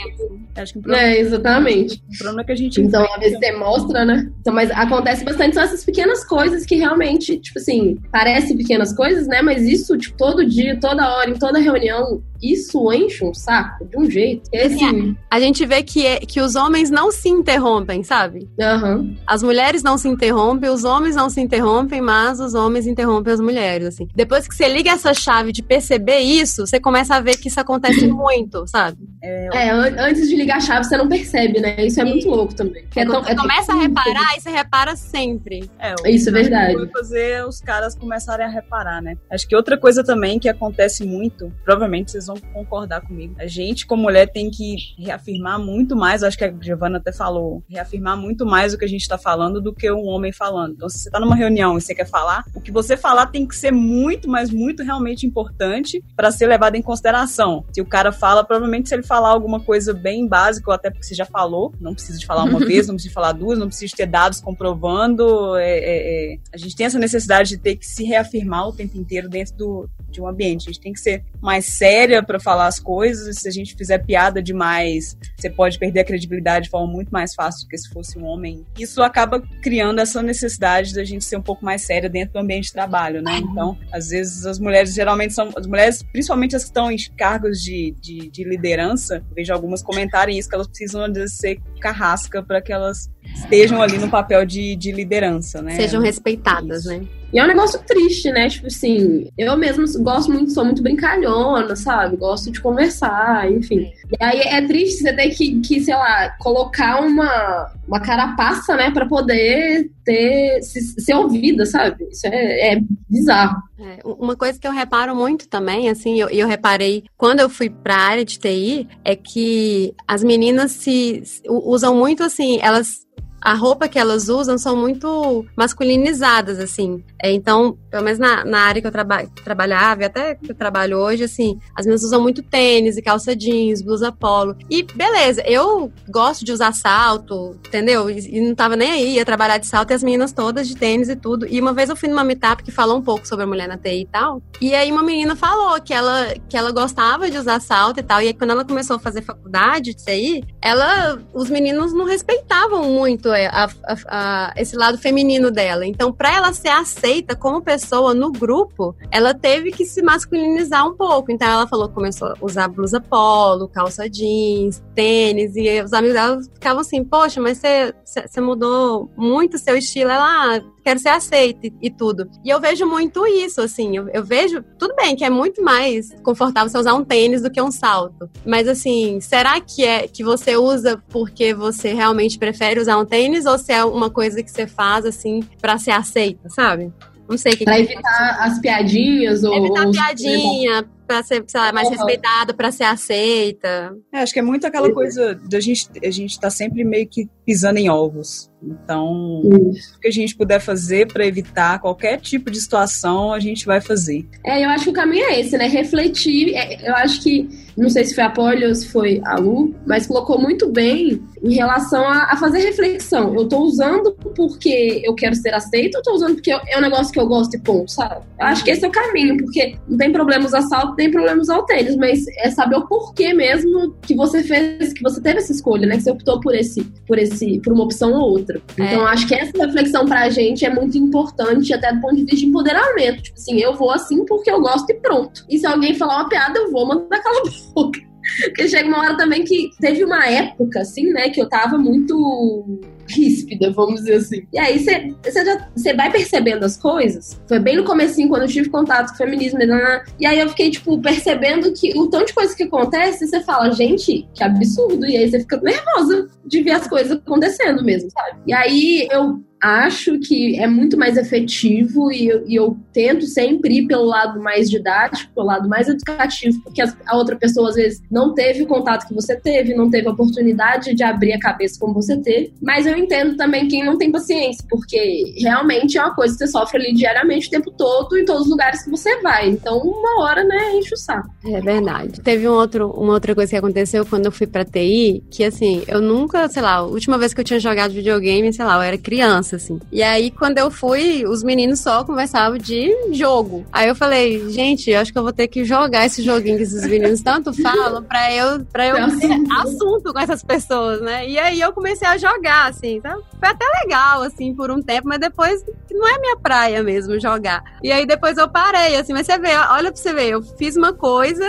[SPEAKER 4] Acho que problema, é, exatamente.
[SPEAKER 3] O problema é que a gente.
[SPEAKER 4] Então, às vezes você mostra, né? Então, mas acontece bastante são essas pequenas coisas que realmente, tipo assim, parecem pequenas coisas, né? Mas isso, tipo, todo dia, toda hora, em toda reunião, isso enche um saco de um jeito. É assim.
[SPEAKER 2] A gente vê que, é, que os homens não se interrompem, sabe?
[SPEAKER 4] Uhum.
[SPEAKER 2] As mulheres não se interrompem, os homens não se interrompem, mas os homens interrompem as mulheres, assim. Depois que você liga essa chave de perceber isso, você começa a ver que isso acontece muito, sabe?
[SPEAKER 4] É, é antes de ligar a chave, você não percebe, né? Isso é muito louco também.
[SPEAKER 2] É tão, você é começa a reparar e você repara sempre.
[SPEAKER 4] É, isso é verdade.
[SPEAKER 3] fazer os caras começarem a reparar, né? Acho que outra coisa também que acontece muito, provavelmente vocês vão concordar comigo. A gente, como mulher, tem que reafirmar muito mais, acho que a Giovana até falou, reafirmar muito mais o que a gente está falando do que um homem falando. Então, se você está numa reunião e você quer falar, o que você falar tem que ser muito, mas muito realmente importante para ser levado em consideração. Se o cara fala, provavelmente se ele falar alguma coisa bem básica, ou até porque você já falou, não precisa de falar uma vez, não precisa de falar duas, não precisa de ter dados comprovando. É, é, é. A gente tem essa necessidade de ter que se reafirmar o tempo inteiro dentro do, de um ambiente. A gente tem que ser mais séria para falar as coisas. Se a gente fizer piada demais, você pode perder a credibilidade de forma muito mais fácil do que se fosse um homem. Isso acaba criando essa necessidade da gente ser um pouco mais séria dentro do ambiente de trabalho, né? Então, às vezes as mulheres geralmente são as mulheres, principalmente as que estão em cargos de, de, de liderança, vejo algumas comentarem isso que elas precisam às vezes ser carrasca para que elas estejam ali no papel de, de liderança, né?
[SPEAKER 2] Sejam respeitadas, isso. né?
[SPEAKER 4] E é um negócio triste, né? Tipo assim, eu mesmo gosto muito, sou muito brincalhona, sabe? Gosto de conversar, enfim. E aí é triste você ter que, que sei lá, colocar uma, uma carapaça, né, pra poder ter, se, ser ouvida, sabe? Isso é, é bizarro.
[SPEAKER 2] É, uma coisa que eu reparo muito também, assim, eu, eu, reparei quando eu fui pra área de TI, é que as meninas se usam muito assim, elas a roupa que elas usam são muito masculinizadas, assim. É, então, pelo menos na, na área que eu traba trabalhava, e até que eu trabalho hoje, assim, as meninas usam muito tênis e calça jeans, blusa polo. E beleza, eu gosto de usar salto, entendeu? E, e não tava nem aí, ia trabalhar de salto e as meninas todas de tênis e tudo. E uma vez eu fui numa meetup que falou um pouco sobre a mulher na TI e tal. E aí uma menina falou que ela, que ela gostava de usar salto e tal. E aí quando ela começou a fazer faculdade de TI, ela, os meninos não respeitavam muito é, a, a, a, esse lado feminino dela. Então, para ela ser aceita como pessoa no grupo, ela teve que se masculinizar um pouco. Então, ela falou começou a usar blusa polo, calça jeans, tênis. E os amigos dela ficavam assim: Poxa, mas você mudou muito seu estilo. Ela, ah, quero ser aceita e, e, tudo. E eu vejo muito isso, assim. Eu, eu, vejo, tudo bem, que é muito mais confortável você usar um tênis do que um salto. Mas assim, será que é que você usa porque você realmente prefere usar um tênis ou se é uma coisa que você faz, assim, para ser aceita, sabe? Não sei o que.
[SPEAKER 4] Pra
[SPEAKER 2] que
[SPEAKER 4] evitar as piadinhas ou.
[SPEAKER 2] Evitar ou piadinha, para ser, sei lá, mais uhum. respeitada, para ser aceita.
[SPEAKER 3] É, acho que é muito aquela coisa da gente, a gente tá sempre meio que pisando em ovos. Então, Isso. o que a gente puder fazer para evitar qualquer tipo de situação, a gente vai fazer.
[SPEAKER 4] É, eu acho que o caminho é esse, né? Refletir. É, eu acho que, não sei se foi a Polly ou se foi a Lu, mas colocou muito bem em relação a, a fazer reflexão. Eu tô usando porque eu quero ser aceito ou tô usando porque é um negócio que eu gosto e ponto, sabe? Eu acho que esse é o caminho, porque não tem problema usar salto, tem problema usar o tênis, mas é saber o porquê mesmo que você fez, que você teve essa escolha, né? Que você optou por esse, por esse, por uma opção ou outra outra. É. Então, acho que essa reflexão pra gente é muito importante, até do ponto de vista de empoderamento. Tipo assim, eu vou assim porque eu gosto e pronto. E se alguém falar uma piada, eu vou mandar cala a boca. Porque chega uma hora também que teve uma época, assim, né, que eu tava muito ríspida, vamos dizer assim. E aí você vai percebendo as coisas. Foi bem no comecinho, quando eu tive contato com o feminismo. Né, né, né. E aí eu fiquei, tipo, percebendo que o tanto de coisa que acontece, você fala, gente, que absurdo. E aí você fica nervosa de ver as coisas acontecendo mesmo, sabe? E aí eu acho que é muito mais efetivo e eu, e eu, tento sempre ir pelo lado mais didático, pelo lado mais educativo, porque a outra pessoa às vezes não teve o contato que você teve, não teve a oportunidade de abrir a cabeça como você teve, mas eu entendo também quem não tem paciência, porque realmente é uma coisa que você sofre ali diariamente o tempo todo em todos os lugares que você vai. Então, uma hora, né, enche o saco.
[SPEAKER 2] É verdade. Teve um outro, uma outra coisa que aconteceu quando eu fui pra TI, que assim, eu nunca, sei lá, a última vez que eu tinha jogado videogame, sei lá, eu era criança, assim. E aí, quando eu fui, os meninos só conversavam de jogo. Aí eu falei, gente, acho que eu vou ter que jogar esse joguinho que esses meninos tanto falam pra eu, pra eu ter assunto com essas pessoas, né? E aí eu comecei a jogar, assim assim, tá? Foi até legal, assim, por um tempo, mas depois não é minha praia mesmo jogar. E aí depois eu parei, assim, mas você vê, olha pra você ver, eu fiz uma coisa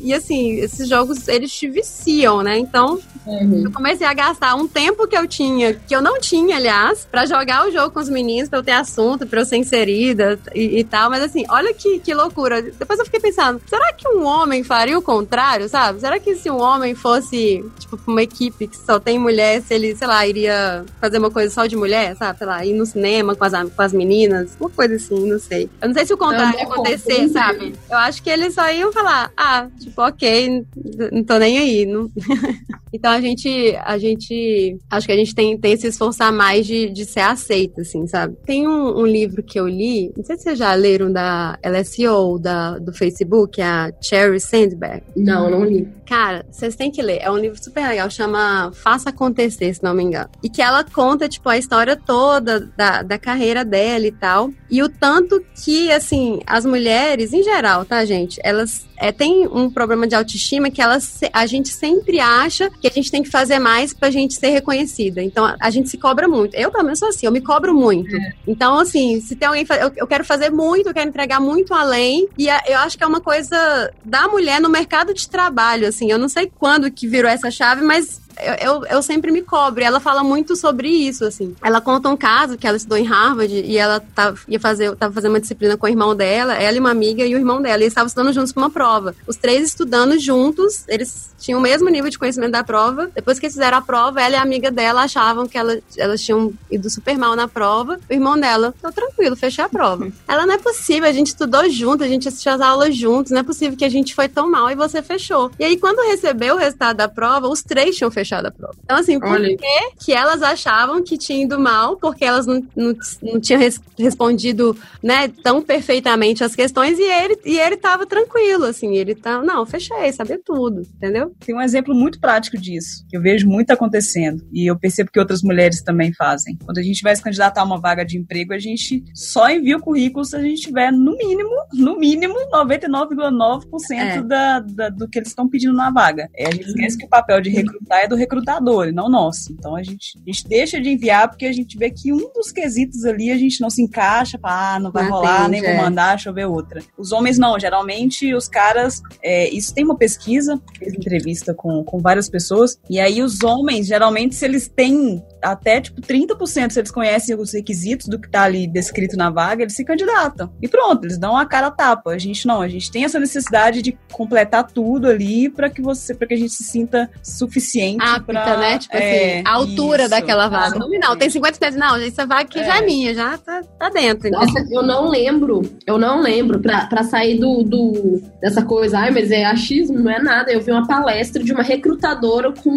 [SPEAKER 2] e assim, esses jogos, eles te viciam, né? Então, uhum. eu comecei a gastar um tempo que eu tinha, que eu não tinha, aliás, para jogar o jogo com os meninos, pra eu ter assunto, pra eu ser inserida e, e tal, mas assim, olha que, que loucura. Depois eu fiquei pensando, será que um homem faria o contrário, sabe? Será que se um homem fosse, tipo, uma equipe que só tem mulher, se ele, sei lá, iria fazer uma coisa só de mulher, sabe? Sei lá, ir no cinema com as, com as meninas, uma coisa assim, não sei. Eu não sei se o contrário ia acontecer, sabe? Eu acho que eles só iam falar, ah, tipo, ok, não tô nem aí. Não... então a gente, a gente, acho que a gente tem, tem que se esforçar mais de, de ser aceita, assim, sabe? Tem um, um livro que eu li, não sei se vocês já leram da LSO, da, do Facebook, a Cherry Sandberg.
[SPEAKER 4] Não, não li.
[SPEAKER 2] Cara, vocês têm que ler. É um livro super legal, chama Faça Acontecer, se não me engano. E que ela conta, tipo, a história toda da, da carreira dela e tal. E o tanto que, assim, as mulheres, em geral, tá, gente? Elas é, tem um problema de autoestima que elas, a gente sempre acha que a gente tem que fazer mais pra gente ser reconhecida. Então, a, a gente se cobra muito. Eu, pelo menos, sou assim, eu me cobro muito. É. Então, assim, se tem alguém. Eu, eu quero fazer muito, eu quero entregar muito além. E a, eu acho que é uma coisa da mulher no mercado de trabalho, assim. Eu não sei quando que virou essa chave, mas eu, eu, sempre me cobro. Ela fala muito sobre isso, assim. Ela conta um caso que ela estudou em Harvard e ela tá, ia fazer, tava fazendo uma disciplina com o irmão dela, ela e uma amiga e o irmão dela. E eles estavam estudando juntos para uma prova. Os três estudando juntos, eles tinham o mesmo nível de conhecimento da prova. Depois que eles fizeram a prova, ela e a amiga dela achavam que ela, elas tinham ido super mal na prova. O irmão dela, tô tranquilo, fechei a prova. ela não é possível, a gente estudou junto, a gente assistiu as aulas juntos, não é possível que a gente foi tão mal e você fechou. E aí, quando recebeu o resultado da prova, os três tinham fechado fechado a prova. Então, assim, por Olha. que, elas achavam que tinha ido mal? Porque elas não, não, não tinham res, respondido, né, tão perfeitamente as questões e ele, e ele tava tranquilo, assim, ele tá, não, fechei, sabia tudo, entendeu?
[SPEAKER 3] Tem um exemplo muito prático disso, que eu vejo muito acontecendo, e eu percebo que outras mulheres também fazem. Quando a gente vai se candidatar a uma vaga de emprego, a gente só envia o currículo se a gente tiver, no mínimo, no mínimo, 99,9% é. da, da, do que eles estão pedindo na vaga. É, a gente esquece que o papel de recrutar é do recrutador, e não nosso. Então a gente, a gente deixa de enviar porque a gente vê que um dos quesitos ali a gente não se encaixa, para ah, não vai não rolar, atende, nem vou é. mandar, deixa eu ver outra. Os homens não, geralmente os caras, é, isso tem uma pesquisa, fiz entrevista com, com várias pessoas, e aí os homens, geralmente, se eles têm até tipo 30% se eles conhecem os requisitos do que tá ali descrito na vaga, eles se candidatam. E pronto, eles dão a cara a tapa. A gente não, a gente tem essa necessidade de completar tudo ali para que você, para que a gente se sinta suficiente
[SPEAKER 2] para né? Tipo é, assim, a altura isso. daquela vaga. Não, não, tem 50 metros, não, essa vaga aqui é. já é minha, já tá, tá dentro.
[SPEAKER 4] Nossa, eu não lembro, eu não lembro para sair do, do dessa coisa, ai, mas é achismo, não é nada. Eu vi uma palestra de uma recrutadora com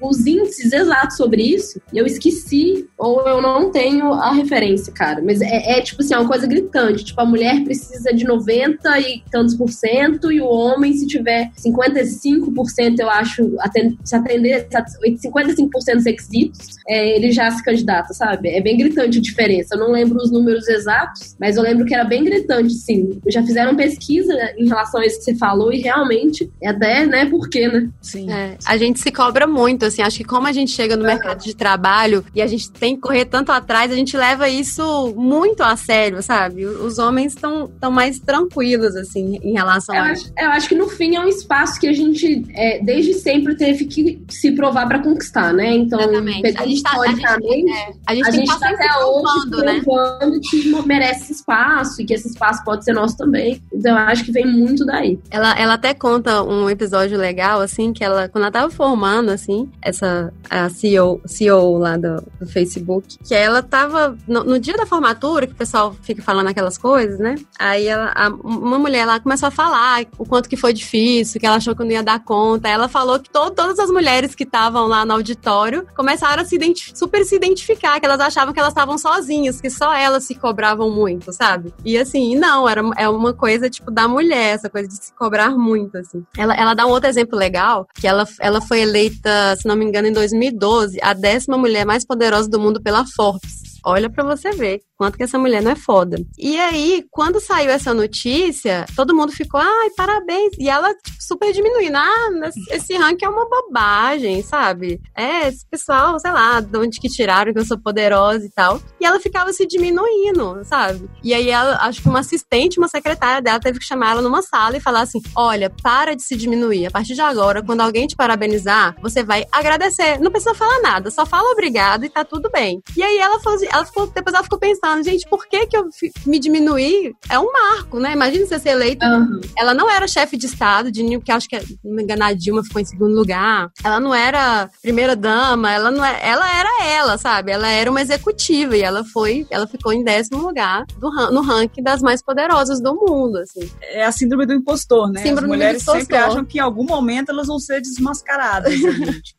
[SPEAKER 4] os índices exatos sobre isso. E eu esqueci ou eu não tenho a referência, cara. Mas é, é, tipo assim, é uma coisa gritante. Tipo, a mulher precisa de 90 e tantos por cento e o homem, se tiver 55%, eu acho, se atender 55% dos requisitos, é, ele já se candidata, sabe? É bem gritante a diferença. Eu não lembro os números exatos, mas eu lembro que era bem gritante, sim. Já fizeram pesquisa em relação a isso que você falou e realmente é até, né, por quê, né?
[SPEAKER 2] Sim. É, a gente se cobra muito, assim, acho que como a gente chega no mercado de trabalho trabalho e a gente tem que correr tanto atrás, a gente leva isso muito a sério, sabe? Os homens estão tão mais tranquilos, assim, em relação
[SPEAKER 4] eu
[SPEAKER 2] a.
[SPEAKER 4] Acho, eu acho que no fim é um espaço que a gente, é, desde sempre, teve que se provar para conquistar, né? Então,
[SPEAKER 2] Exatamente. a gente tá, a gente, é, a gente, a gente tá até
[SPEAKER 4] hoje né? provando que merece espaço e que esse espaço pode ser nosso também. Então, eu acho que vem muito daí.
[SPEAKER 2] Ela, ela até conta um episódio legal, assim, que ela, quando ela tava formando, assim, essa a CEO, CEO lá do, do Facebook, que ela tava no, no, dia da formatura, que o pessoal fica falando aquelas coisas, né? Aí ela, a, uma mulher lá começou a falar o quanto que foi difícil, que ela achou que não ia dar conta. Ela falou que to, todas as mulheres que estavam lá no auditório começaram a se super se identificar, que elas achavam que elas estavam sozinhas, que só elas se cobravam muito, sabe? E assim, não, era é uma coisa tipo da mulher, essa coisa de se cobrar muito, assim. Ela, ela dá um outro exemplo legal, que ela, ela foi eleita, se não me engano, em 2012, a décima mulher mulher mais poderosa do mundo pela Forbes. Olha para você ver quanto que essa mulher não é foda. E aí, quando saiu essa notícia, todo mundo ficou, ai, parabéns. E ela, tipo, super diminuindo. Ah, esse ranking é uma bobagem, sabe? É, esse pessoal, sei lá, de onde que tiraram que eu sou poderosa e tal. E ela ficava se diminuindo, sabe? E aí, ela, acho que uma assistente, uma secretária dela teve que chamar ela numa sala e falar assim: olha, para de se diminuir. A partir de agora, quando alguém te parabenizar, você vai agradecer. Não precisa falar nada, só fala obrigado e tá tudo bem. E aí ela falou, ela ficou, depois ela ficou pensando, gente, por que que eu me diminuí? É um marco, né? Imagina você ser eleita. Uhum. Ela não era chefe de Estado, de que acho que, não me engano, a Dilma ficou em segundo lugar. Ela não era primeira dama, ela não é, ela era ela, sabe? Ela era uma executiva e ela foi, ela ficou em décimo lugar do, no ranking das mais poderosas do mundo, assim.
[SPEAKER 3] É a síndrome do impostor, né? Síndrome As mulheres sempre acham que em algum momento elas vão ser desmascaradas.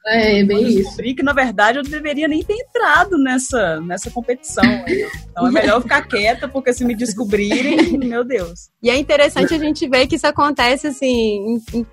[SPEAKER 4] é, é bem isso.
[SPEAKER 3] Descobri que, na verdade, eu deveria nem ter entrado nessa, nessa competição. Então é melhor ficar quieta, porque se me descobrirem, meu Deus.
[SPEAKER 2] E é interessante a gente ver que isso acontece assim, em, em,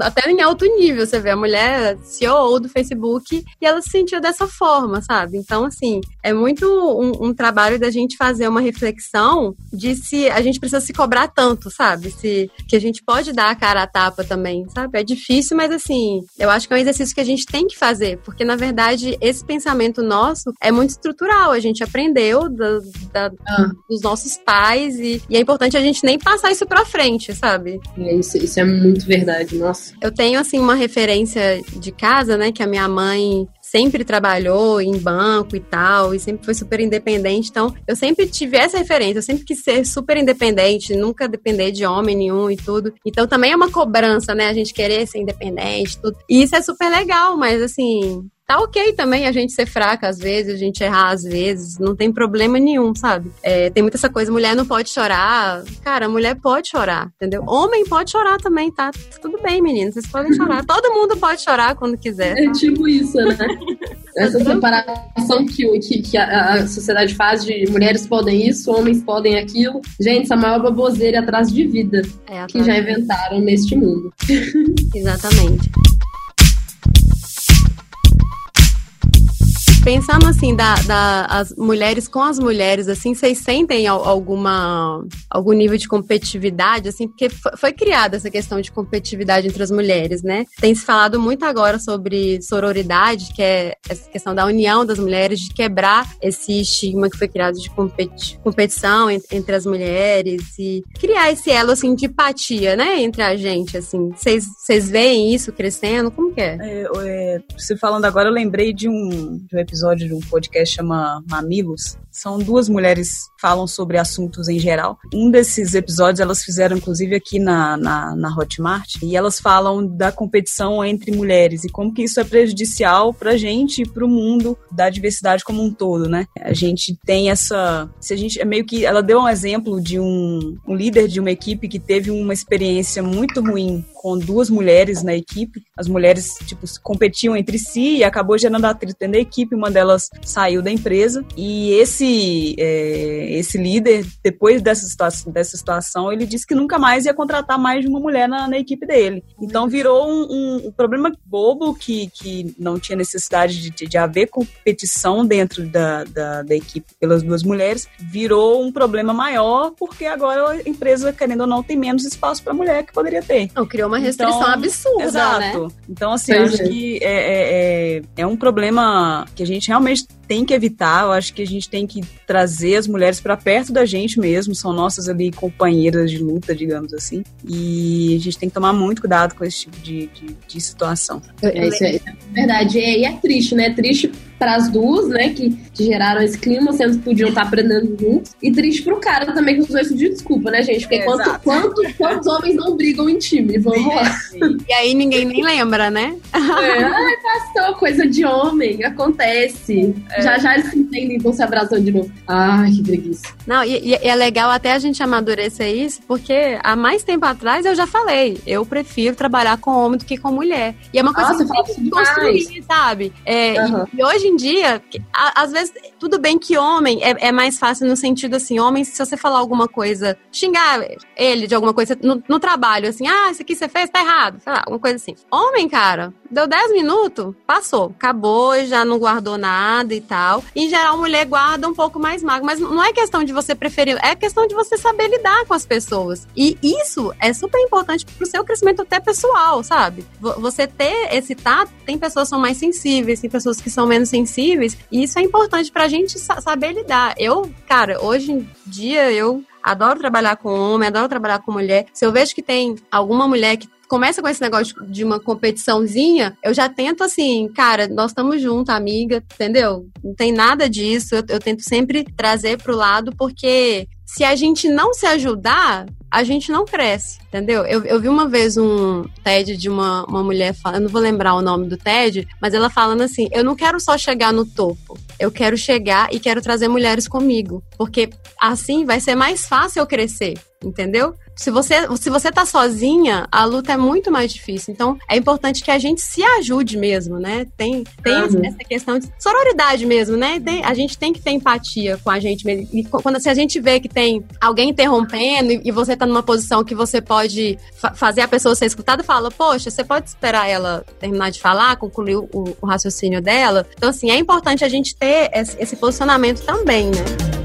[SPEAKER 2] até em alto nível. Você vê a mulher CEO do Facebook e ela se sentiu dessa forma, sabe? Então, assim, é muito um, um, trabalho da gente fazer uma reflexão de se a gente precisa se cobrar tanto, sabe? Se que a gente pode dar a cara a tapa também, sabe? É difícil, mas assim, eu acho que é um exercício que a gente tem que fazer, porque na verdade esse pensamento nosso é muito estrutural. A gente aprendeu da, da, ah. dos nossos pais e, e, é importante a gente nem passar isso pra frente, sabe?
[SPEAKER 4] É, isso, isso é muito verdade, nossa.
[SPEAKER 2] Eu tenho, assim, uma referência de casa, né, que a minha mãe sempre trabalhou em banco e tal, e sempre foi super independente. Então, eu sempre tive essa referência, eu sempre quis ser super independente, nunca depender de homem nenhum e tudo. Então, também é uma cobrança, né? A gente querer ser independente, tudo. E isso é super legal, mas assim, tá ok também a gente ser fraca às vezes, a gente errar às vezes, não tem problema nenhum, sabe? É, tem muita essa coisa, mulher não pode chorar. Cara, mulher pode chorar, entendeu? Homem pode chorar também, tá? Tudo bem, meninos, vocês podem chorar. Todo mundo pode chorar quando quiser.
[SPEAKER 4] É tipo isso, né? Essa separação que, que, que a, a, sociedade faz de mulheres podem isso, homens podem aquilo. Gente, essa é maior baboseira atrás de vida é, que já inventaram neste mundo.
[SPEAKER 2] Exatamente. Pensando assim, da, da, as mulheres com as mulheres, assim, vocês sentem alguma, algum nível de competitividade, assim, porque foi criada essa questão de competitividade entre as mulheres, né? Tem se falado muito agora sobre sororidade, que é essa questão da união das mulheres, de quebrar esse estigma que foi criado de competi competição entre, as mulheres e criar esse elo, assim, de empatia, né, entre a gente, assim. Vocês veem isso crescendo? Como que é?
[SPEAKER 3] é, é você falando agora, eu lembrei de um, de um episódio episódio de um podcast chama Mamilos. São duas mulheres que falam sobre assuntos em geral. Um desses episódios elas fizeram, inclusive, aqui na, na, na Hotmart, e elas falam da competição entre mulheres e como que isso é prejudicial pra gente e pro mundo da diversidade como um todo, né? A gente tem essa. Se a gente. É meio que. Ela deu um exemplo de um, um líder de uma equipe que teve uma experiência muito ruim com duas mulheres na equipe. As mulheres, tipo, competiam entre si e acabou gerando atrito dentro da equipe. Uma delas saiu da empresa e esse, é, esse líder, depois dessa situação, dessa situação, ele disse que nunca mais ia contratar mais de uma mulher na, na equipe dele. Então virou um, um, um, problema bobo que, que não tinha necessidade de, de, de haver competição dentro da, da, da, equipe pelas duas mulheres, virou um problema maior porque agora a empresa, querendo ou não, tem menos espaço para mulher que poderia ter.
[SPEAKER 2] Não, criou uma restrição então, absurda,
[SPEAKER 3] exato.
[SPEAKER 2] né?
[SPEAKER 3] Então, assim, acho é. que é, é, é, é um problema que a gente realmente tem que evitar. Eu acho que a gente tem que trazer as mulheres para perto da gente mesmo, são nossas ali companheiras de luta, digamos assim. E a gente tem que tomar muito cuidado com esse tipo de, de, de situação.
[SPEAKER 4] É, isso é verdade. E é, é triste, né? É triste para as duas, né, que, geraram esse clima, sendo que podiam estar aprendendo juntos. E triste pro cara também, que os dois pediram desculpa, né, gente? Porque é, quanto, quanto, quantos homens não brigam em time? Vamos lá.
[SPEAKER 2] E aí ninguém nem lembra, né?
[SPEAKER 4] É, ai, passou, coisa de homem, acontece. É. Já já eles se entendem e vão se abraçando de novo. Ai, que preguiça.
[SPEAKER 2] Não, e, e, é legal até a gente amadurecer isso, porque há mais tempo atrás eu já falei, eu prefiro trabalhar com homem do que com mulher. E é uma coisa
[SPEAKER 4] Nossa, que tem que construir,
[SPEAKER 2] sabe? É, uhum. e, e hoje em dia, às vezes, tudo bem que homem é, é, mais fácil no sentido assim, homem, se você falar alguma coisa, xingar ele de alguma coisa no, no trabalho, assim, ah, isso aqui você fez, tá errado, sei lá, alguma coisa assim. Homem, cara, deu 10 minutos, passou, acabou, já não guardou nada e tal. Em geral, mulher guarda um pouco mais mago, mas não é questão de você preferir, é questão de você saber lidar com as pessoas. E isso é super importante pro seu crescimento até pessoal, sabe? Você ter esse tato, tem pessoas que são mais sensíveis, tem pessoas que são menos sensíveis, e isso é importante pra gente saber lidar. Eu, cara, hoje em dia eu adoro trabalhar com homem, adoro trabalhar com mulher. Se eu vejo que tem alguma mulher que começa com esse negócio de uma competiçãozinha, eu já tento assim, cara, nós estamos juntos, amiga, entendeu? Não tem nada disso. Eu, eu tento sempre trazer pro lado, porque se a gente não se ajudar, a gente não cresce, entendeu? Eu, eu vi uma vez um TED de uma, uma mulher, eu não vou lembrar o nome do TED, mas ela falando assim: eu não quero só chegar no topo, eu quero chegar e quero trazer mulheres comigo, porque assim vai ser mais fácil eu crescer, entendeu? Se você, se você tá sozinha, a luta é muito mais difícil. Então, é importante que a gente se ajude mesmo, né? Tem, tem uhum. essa questão de sororidade mesmo, né? Tem, a gente tem que ter empatia com a gente mesmo. E quando se a gente vê que tem alguém interrompendo e, e você tá numa posição que você pode fa fazer a pessoa ser escutada, fala, poxa, você pode esperar ela terminar de falar, concluir o, o raciocínio dela. Então, assim, é importante a gente ter esse, esse posicionamento também, né?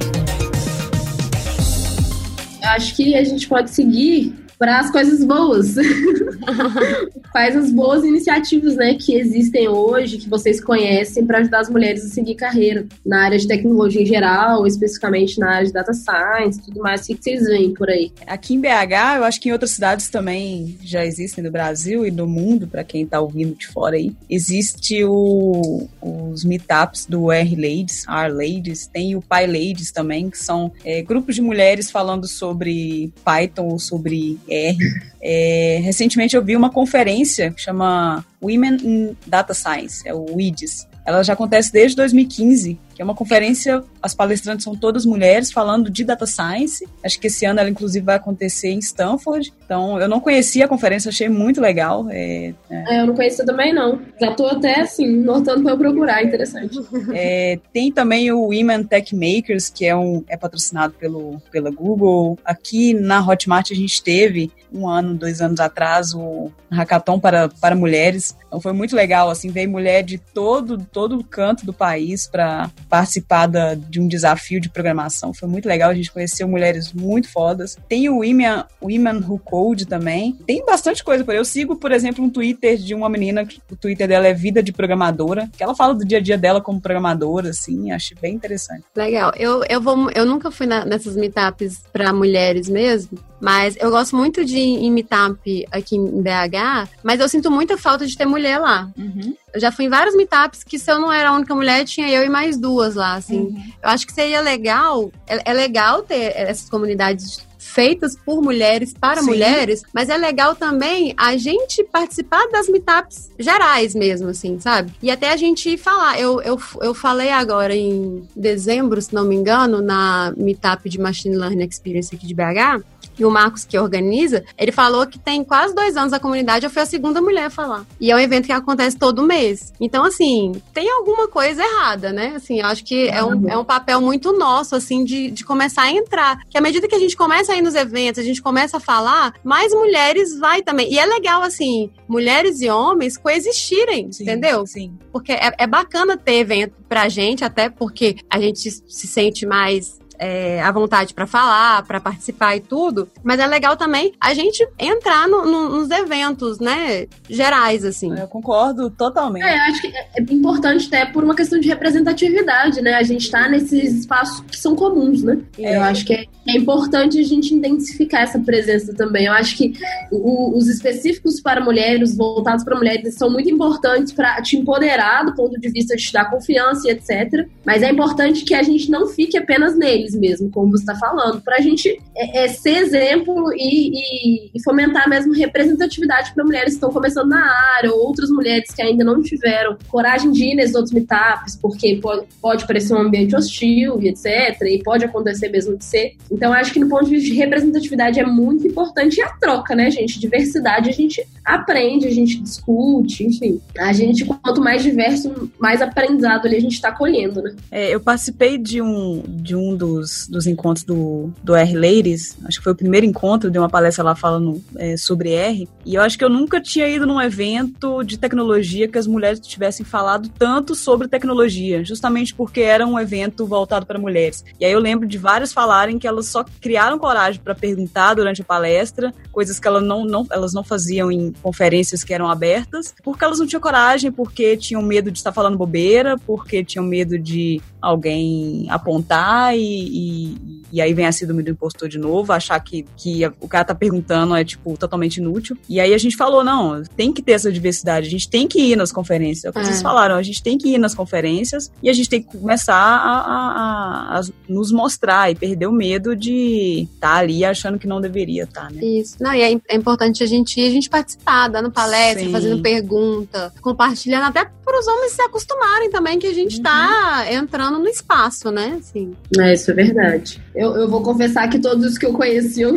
[SPEAKER 4] Acho que a gente pode seguir para as coisas boas. Quais as boas iniciativas, né, que existem hoje, que vocês conhecem para ajudar as mulheres a seguir carreira na área de tecnologia em geral, especificamente na área de data science, tudo mais. O que vocês veem por aí?
[SPEAKER 3] Aqui em BH, eu acho que em outras cidades também já existem no Brasil e no mundo, para quem está ouvindo de fora aí. Existe o, os meetups do R Ladies, R Ladies, tem o Pi Ladies também, que são é, grupos de mulheres falando sobre Python ou sobre R. É, recentemente eu vi uma conferência que chama Women in Data Science, é o WIDS, ela já acontece desde 2015 que é uma conferência, as palestrantes são todas mulheres falando de data science. Acho que esse ano ela inclusive vai acontecer em Stanford. Então, eu não conhecia a conferência, achei muito legal. É,
[SPEAKER 4] é. é eu não conhecia também não. Já tô até assim, notando para eu procurar, interessante.
[SPEAKER 3] É, tem também o Women Tech Makers, que é um é patrocinado pelo pela Google. Aqui na Hotmart a gente teve um ano, dois anos atrás o hackathon para, para mulheres. Então foi muito legal, assim, veio mulher de todo todo canto do país para participar da, de um desafio de programação. Foi muito legal, a gente conheceu mulheres muito fodas. Tem o Women, Women Who Code também. Tem bastante coisa por aí. Eu sigo, por exemplo, um Twitter de uma menina, o Twitter dela é Vida de Programadora, que ela fala do dia a dia dela como programadora, assim, acho bem interessante.
[SPEAKER 2] Legal. Eu, eu, vou, eu nunca fui na, nessas meetups para mulheres mesmo, mas eu gosto muito de em meetup aqui em BH, mas eu sinto muita falta de ter mulher lá. Uhum. Eu já fui em vários meetups que se eu não era a única mulher, tinha eu e mais duas lá, assim. Uhum. Eu acho que seria legal, é, é legal ter essas comunidades feitas por mulheres para Sim. mulheres, mas é legal também a gente participar das meetups gerais mesmo, assim, sabe? E até a gente falar. Eu, eu, eu falei agora em dezembro, se não me engano, na meetup de Machine Learning Experience aqui de BH, e o Marcos que organiza, ele falou que tem quase dois anos a comunidade, eu fui a segunda mulher a falar. E é um evento que acontece todo mês. Então, assim, tem alguma coisa errada, né? Assim, eu acho que é um, é um papel muito nosso, assim, de, de começar a entrar. Que à medida que a gente começa a ir nos eventos, a gente começa a falar, mais mulheres vai também. E é legal, assim, mulheres e homens coexistirem, sim, entendeu?
[SPEAKER 3] Sim.
[SPEAKER 2] Porque é, é bacana ter evento pra gente, até porque a gente se sente mais é, à vontade para falar, para participar e tudo, mas é legal também a gente entrar no, no, nos eventos, né, gerais, assim.
[SPEAKER 3] Eu concordo totalmente.
[SPEAKER 4] É, acho que é, é importante até por uma questão de representatividade, né, a gente tá nesses espaços que são comuns, né, é. eu acho que é, é, importante a gente intensificar essa presença também, eu acho que o, os específicos para mulheres, voltados para mulheres, são muito importantes para te empoderar do ponto de vista de te dar confiança e etc, mas é importante que a gente não fique apenas neles, mesmo, como você está falando, para a gente é, é, ser exemplo e, e, e, fomentar mesmo representatividade para mulheres que estão começando na área, ou outras mulheres que ainda não tiveram coragem de ir nesses outros meetups, porque pode, pode parecer um ambiente hostil e etc, e pode acontecer mesmo de ser. Então, acho que no ponto de vista de representatividade é muito importante a troca, né, gente? Diversidade a gente aprende, a gente discute, enfim. A gente, quanto mais diverso, mais aprendizado ali a gente está colhendo, né?
[SPEAKER 3] É, eu participei de um, de um dos dos, dos encontros do, do R Ladies, acho que foi o primeiro encontro, de uma palestra lá falando é, sobre R, e eu acho que eu nunca tinha ido num evento de tecnologia que as mulheres tivessem falado tanto sobre tecnologia, justamente porque era um evento voltado para mulheres. E aí eu lembro de várias falarem que elas só criaram coragem para perguntar durante a palestra, coisas que elas não, não, elas não faziam em conferências que eram abertas, porque elas não tinham coragem, porque tinham medo de estar falando bobeira, porque tinham medo de alguém apontar e, e, e aí vem a síndrome do impostor de novo, achar que, que o cara tá perguntando é, tipo, totalmente inútil. E aí a gente falou, não, tem que ter essa diversidade, a gente tem que ir nas conferências. É o que é. vocês falaram, a gente tem que ir nas conferências e a gente tem que começar a, a, a nos mostrar e perder o medo de estar tá ali achando que não deveria estar, tá, né?
[SPEAKER 2] Isso. Não, e é, é, importante a gente ir, a gente participar, dando palestra, Sim. fazendo pergunta, compartilhando, até para os homens se acostumarem também que a gente está uhum. entrando no espaço, né? Assim.
[SPEAKER 4] É, isso é verdade. Eu, eu vou confessar que todos os que eu conheci, eu,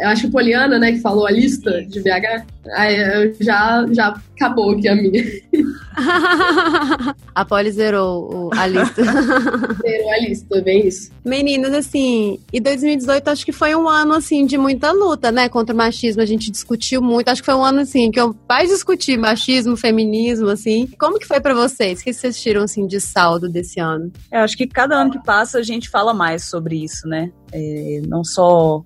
[SPEAKER 4] eu acho que Poliana, né, que falou a lista de BH, aí já, já acabou aqui a minha.
[SPEAKER 2] a Poli zerou a lista.
[SPEAKER 4] zerou a lista, bem isso.
[SPEAKER 2] Meninas, assim, e 2018 acho que foi um ano, assim, de muita luta, né, contra o machismo. A gente discutiu muito. Acho que foi um ano, assim, que eu mais discuti machismo, feminismo, assim. Como que foi para vocês? O que vocês tiram, assim, de saldo desse ano?
[SPEAKER 3] Eu acho que cada ano que passa a gente fala mais sobre isso, né? É, não só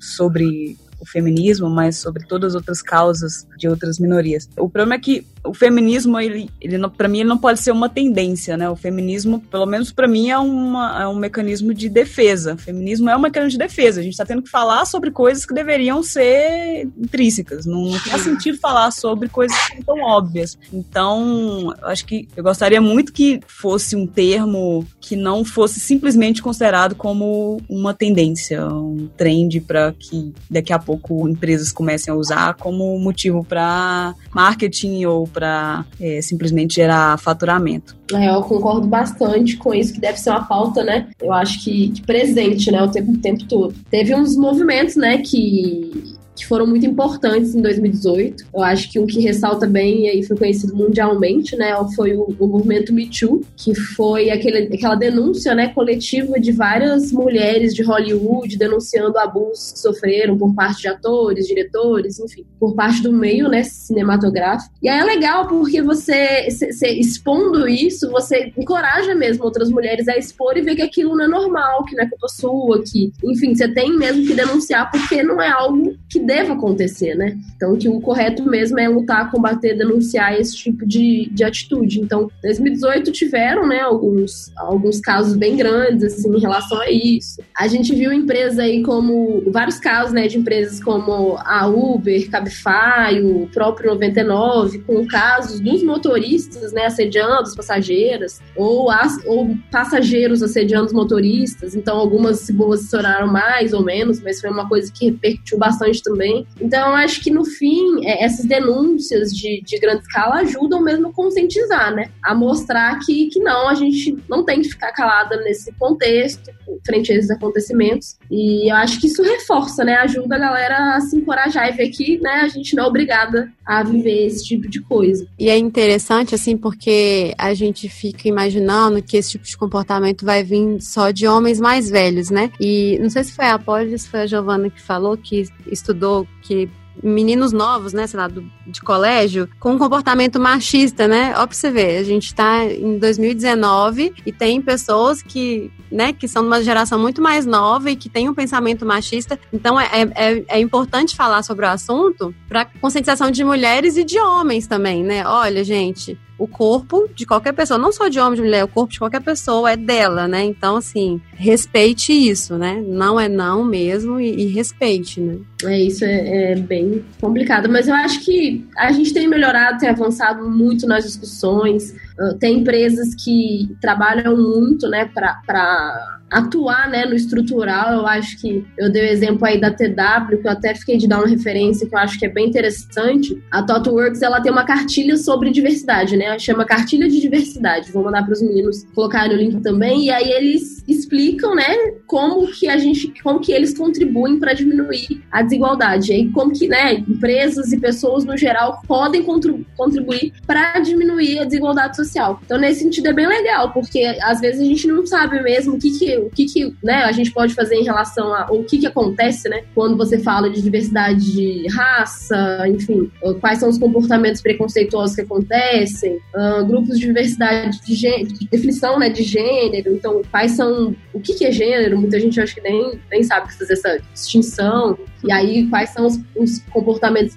[SPEAKER 3] sobre o feminismo, mas sobre todas as outras causas de outras minorias. O problema é que o feminismo, ele, ele para mim, ele não pode ser uma tendência, né? O feminismo, pelo menos para mim, é, uma, é um mecanismo de defesa. O feminismo é um mecanismo de defesa. A gente está tendo que falar sobre coisas que deveriam ser intrínsecas. Não, não faz sentido falar sobre coisas que tão óbvias. Então, acho que eu gostaria muito que fosse um termo que não fosse simplesmente considerado como uma tendência, um trend para que daqui a pouco empresas comecem a usar como motivo para marketing ou para é, simplesmente gerar faturamento.
[SPEAKER 4] É, eu concordo bastante com isso, que deve ser uma pauta, né? Eu acho que, que presente, né, o tempo, o tempo todo. Teve uns movimentos, né, que que foram muito importantes em 2018. Eu acho que um que ressalta bem e aí foi conhecido mundialmente, né, foi o, o movimento Me Too, que foi aquele, aquela denúncia, né, coletiva de várias mulheres de Hollywood denunciando abusos que sofreram por parte de atores, diretores, enfim, por parte do meio, né, cinematográfico. E aí é legal porque você, se, se, expondo isso, você encoraja mesmo outras mulheres a expor e ver que aquilo não é normal, que não é culpa sua, que, enfim, você tem mesmo que denunciar porque não é algo que deva acontecer, né? Então, que o correto mesmo é lutar, combater, denunciar esse tipo de, de atitude. Então, 2018 tiveram, né, alguns, alguns casos bem grandes, assim, em relação a isso. A gente viu empresas aí como, vários casos, né, de empresas como a Uber, Cabify, o próprio 99, com casos dos motoristas, né, assediando as passageiras, ou, as, ou passageiros assediando os motoristas. Então, algumas se posicionaram mais ou menos, mas foi uma coisa que repercutiu bastante também também. Então, acho que no fim, é, essas denúncias de, de grande escala ajudam mesmo a conscientizar, né? A mostrar que, que não, a gente não tem que ficar calada nesse contexto, frente a esses acontecimentos. E eu acho que isso reforça, né? Ajuda a galera a se encorajar e ver que né, a gente não é obrigada a viver esse tipo de coisa.
[SPEAKER 2] E é interessante, assim, porque a gente fica imaginando que esse tipo de comportamento vai vir só de homens mais velhos, né? E não sei se foi a Apólia, se foi a Giovana que falou que estudou que meninos novos, né, sei lá, do, de colégio, com um comportamento machista, né? Ó, pra você ver, a gente tá em 2019 e tem pessoas que, né, que são de uma geração muito mais nova e que tem um pensamento machista. Então é, é, é importante falar sobre o assunto para conscientização de mulheres e de homens também, né? Olha, gente, o corpo de qualquer pessoa, não só de homem, de mulher, o corpo de qualquer pessoa é dela, né? Então, assim, respeite isso, né? Não é não mesmo e, e respeite, né?
[SPEAKER 4] É, isso é, é, bem complicado, mas eu acho que a gente tem melhorado, tem avançado muito nas discussões, tem empresas que trabalham muito, né, para atuar né, no estrutural. Eu acho que eu dei o exemplo aí da TW, que eu até fiquei de dar uma referência que eu acho que é bem interessante. A TotoWorks ela tem uma cartilha sobre diversidade, né? Chama Cartilha de Diversidade. Vou mandar para os meninos colocarem o link também. E aí eles explicam, né, como que a gente, como que eles contribuem para diminuir a desigualdade. E como que, né, empresas e pessoas no geral podem contribuir para diminuir a desigualdade social. Então nesse sentido é bem legal, porque às vezes a gente não sabe mesmo o que que o que, que né, a gente pode fazer em relação a o que, que acontece, né? Quando você fala de diversidade de raça, enfim, quais são os comportamentos preconceituosos que acontecem, uh, grupos de diversidade de, gênero, de definição né, de gênero, então quais são o que, que é gênero, muita gente acho que nem, nem sabe fazer essa distinção. E aí, quais são os, os comportamentos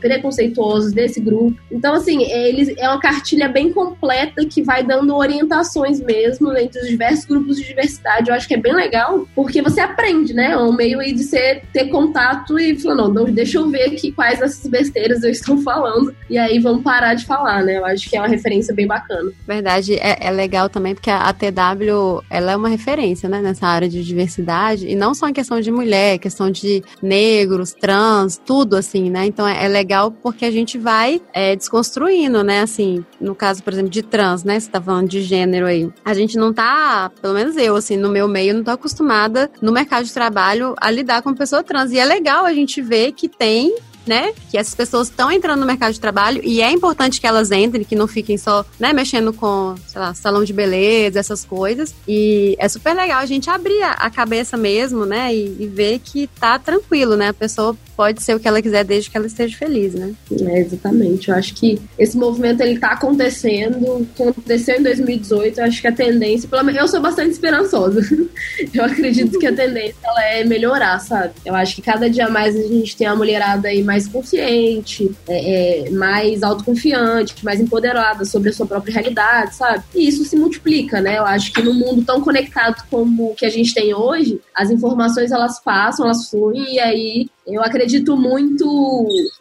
[SPEAKER 4] preconceituosos desse grupo. Então, assim, eles, é uma cartilha bem completa que vai dando orientações mesmo entre os diversos grupos de diversidade. Eu acho que é bem legal, porque você aprende, né? É um meio aí de você ter contato e falar, não, deixa eu ver aqui quais dessas besteiras eu estou falando. E aí vamos parar de falar, né? Eu acho que é uma referência bem bacana.
[SPEAKER 2] Verdade, é, é legal também, porque a, a TW, ela é uma referência, né? Nessa área de diversidade. E não só em questão de mulher, questão de negro, negros, trans, tudo assim, né? Então é, é legal porque a gente vai é, desconstruindo, né? Assim, no caso, por exemplo, de trans, né? Você tá falando de gênero aí. A gente não tá, pelo menos eu, assim, no meu meio, não tô acostumada no mercado de trabalho a lidar com pessoa trans. E é legal a gente ver que tem né? Que essas pessoas estão entrando no mercado de trabalho e é importante que elas entrem, que não fiquem só, né, mexendo com, sei lá, salão de beleza, essas coisas. E é super legal a gente abrir a cabeça mesmo, né? E, e ver que tá tranquilo, né? A pessoa pode ser o que ela quiser desde que ela esteja feliz, né?
[SPEAKER 4] É, exatamente. Eu acho que esse movimento ele tá acontecendo, aconteceu em 2018, eu acho que a tendência, pelo menos eu sou bastante esperançosa. eu acredito que a tendência ela é melhorar, sabe? Eu acho que cada dia mais a gente tem a mulherada aí mais consciente, é, é, mais autoconfiante, mais empoderada sobre a sua própria realidade, sabe? E isso se multiplica, né? Eu acho que no mundo tão conectado como o que a gente tem hoje, as informações elas passam, elas fluem e aí Eu acredito muito.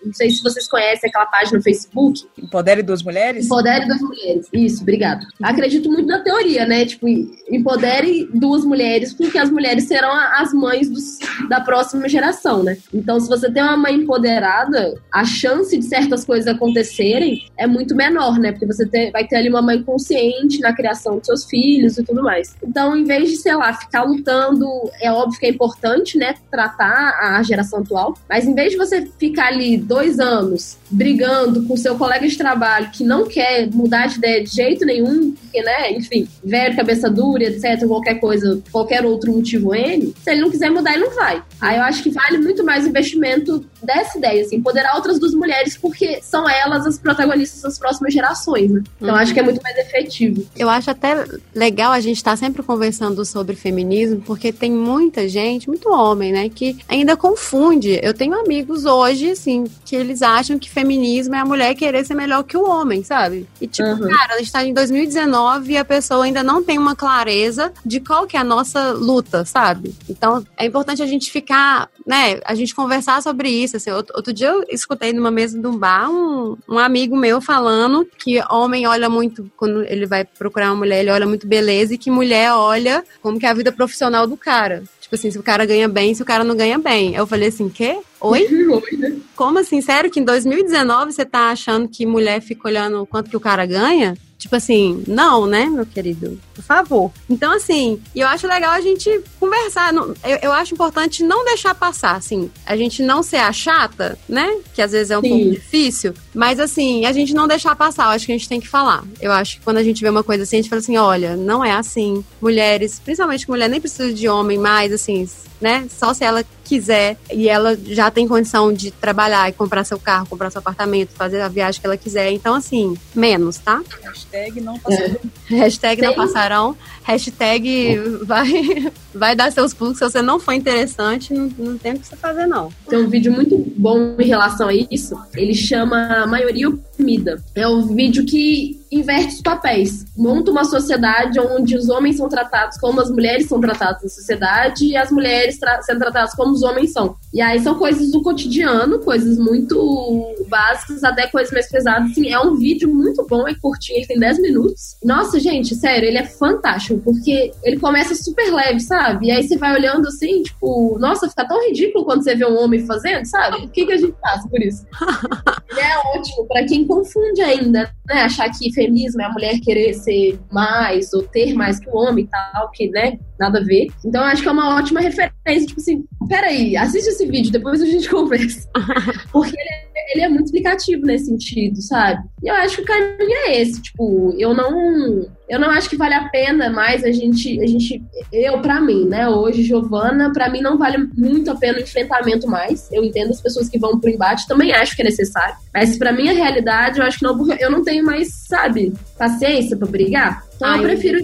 [SPEAKER 4] Não sei se vocês conhecem aquela página no Facebook.
[SPEAKER 3] Empodere duas mulheres?
[SPEAKER 4] Empodere duas mulheres. Isso, obrigado. Acredito muito na teoria, né? Tipo, empodere duas mulheres, porque as mulheres serão as mães dos, da próxima geração, né? Então, se você tem uma mãe empoderada, a chance de certas coisas acontecerem é muito menor, né? Porque você ter, vai ter ali uma mãe consciente na criação dos seus filhos e tudo mais. Então, em vez de, sei lá, ficar lutando, é óbvio que é importante, né? Tratar a geração atual atual. Mas em vez de você ficar ali dois anos brigando com seu colega de trabalho que não quer mudar de ideia de jeito nenhum, porque, né, enfim, velho, cabeça dura, etc., qualquer coisa, qualquer outro motivo N, se ele não quiser mudar, ele não vai. Aí eu acho que vale muito mais o investimento dessa ideia, assim, empoderar outras duas mulheres, porque são elas as protagonistas das próximas gerações, né? Então uhum. acho que é muito mais efetivo.
[SPEAKER 2] Eu acho até legal a gente estar tá sempre conversando sobre feminismo, porque tem muita gente, muito homem, né, que ainda confunde. Eu tenho amigos hoje, assim, que eles acham que feminismo é a mulher querer ser melhor que o homem, sabe? E tipo, uhum. cara, a gente tá em 2019 e a pessoa ainda não tem uma clareza de qual que é a nossa luta, sabe? Então, é importante a gente ficar, né, a gente conversar sobre isso, assim. Outro, outro dia eu escutei numa mesa de um bar um, um amigo meu falando que homem olha muito, quando ele vai procurar uma mulher, ele olha muito beleza e que mulher olha como que é a vida profissional do cara. Tipo assim, se o cara ganha bem, se o cara não ganha bem. Eu falei assim, quê? Oi? Oi, né? Como assim? Sério que em 2019 você tá achando que mulher fica olhando quanto que o cara ganha? Tipo assim, não, né, meu querido? Por favor. Então, assim, eu acho legal a gente conversar. Eu, eu acho importante não deixar passar, assim. A gente não ser a chata, né? Que às vezes é um Sim. pouco difícil. Mas, assim, a gente não deixar passar. Eu acho que a gente tem que falar. Eu acho que quando a gente vê uma coisa assim, a gente fala assim: olha, não é assim. Mulheres, principalmente mulher, nem precisa de homem mais, assim, né? Só se ela quiser e ela já tem condição de trabalhar e comprar seu carro, comprar seu apartamento, fazer a viagem que ela quiser. Então, assim, menos, tá?
[SPEAKER 3] Hashtag não passarão.
[SPEAKER 2] É. Hashtag não passarão. Hashtag vai, vai dar seus pulos. Se você não for interessante, não, não tem o que você fazer, não.
[SPEAKER 4] Tem um vídeo muito bom em relação a isso. Ele chama Maioria Oprimida. É um vídeo que inverte os papéis. Monta uma sociedade onde os homens são tratados como as mulheres são tratadas na sociedade e as mulheres tra sendo tratadas como os homens são. E aí são coisas do cotidiano, coisas muito básicas, até coisas mais pesadas. Assim, é um vídeo muito bom, é curtinho, ele tem 10 minutos. Nossa, gente, sério, ele é fantástico, porque ele começa super leve, sabe? E aí você vai olhando assim, tipo, nossa, fica tão ridículo quando você vê um homem fazendo, sabe? O que, que a gente passa por isso? ele é ótimo para quem confunde ainda, né? Achar que feminismo é a mulher querer ser mais ou ter mais que o homem e tal, que, né, nada a ver. Então acho que é uma ótima referência, tipo assim, peraí, assiste esse vídeo, depois a gente conversa. Porque ele é, ele é muito explicativo nesse sentido, sabe? E eu acho que o caminho é esse, tipo, eu não eu não acho que vale a pena mais a gente, a gente eu para mim, né, hoje Giovana, para mim não vale muito a pena o enfrentamento mais. Eu entendo as pessoas que vão pro embate, também acho que é necessário, mas para minha realidade, eu acho que não, eu não tenho mais, sabe, paciência para brigar. Então ah, eu prefiro.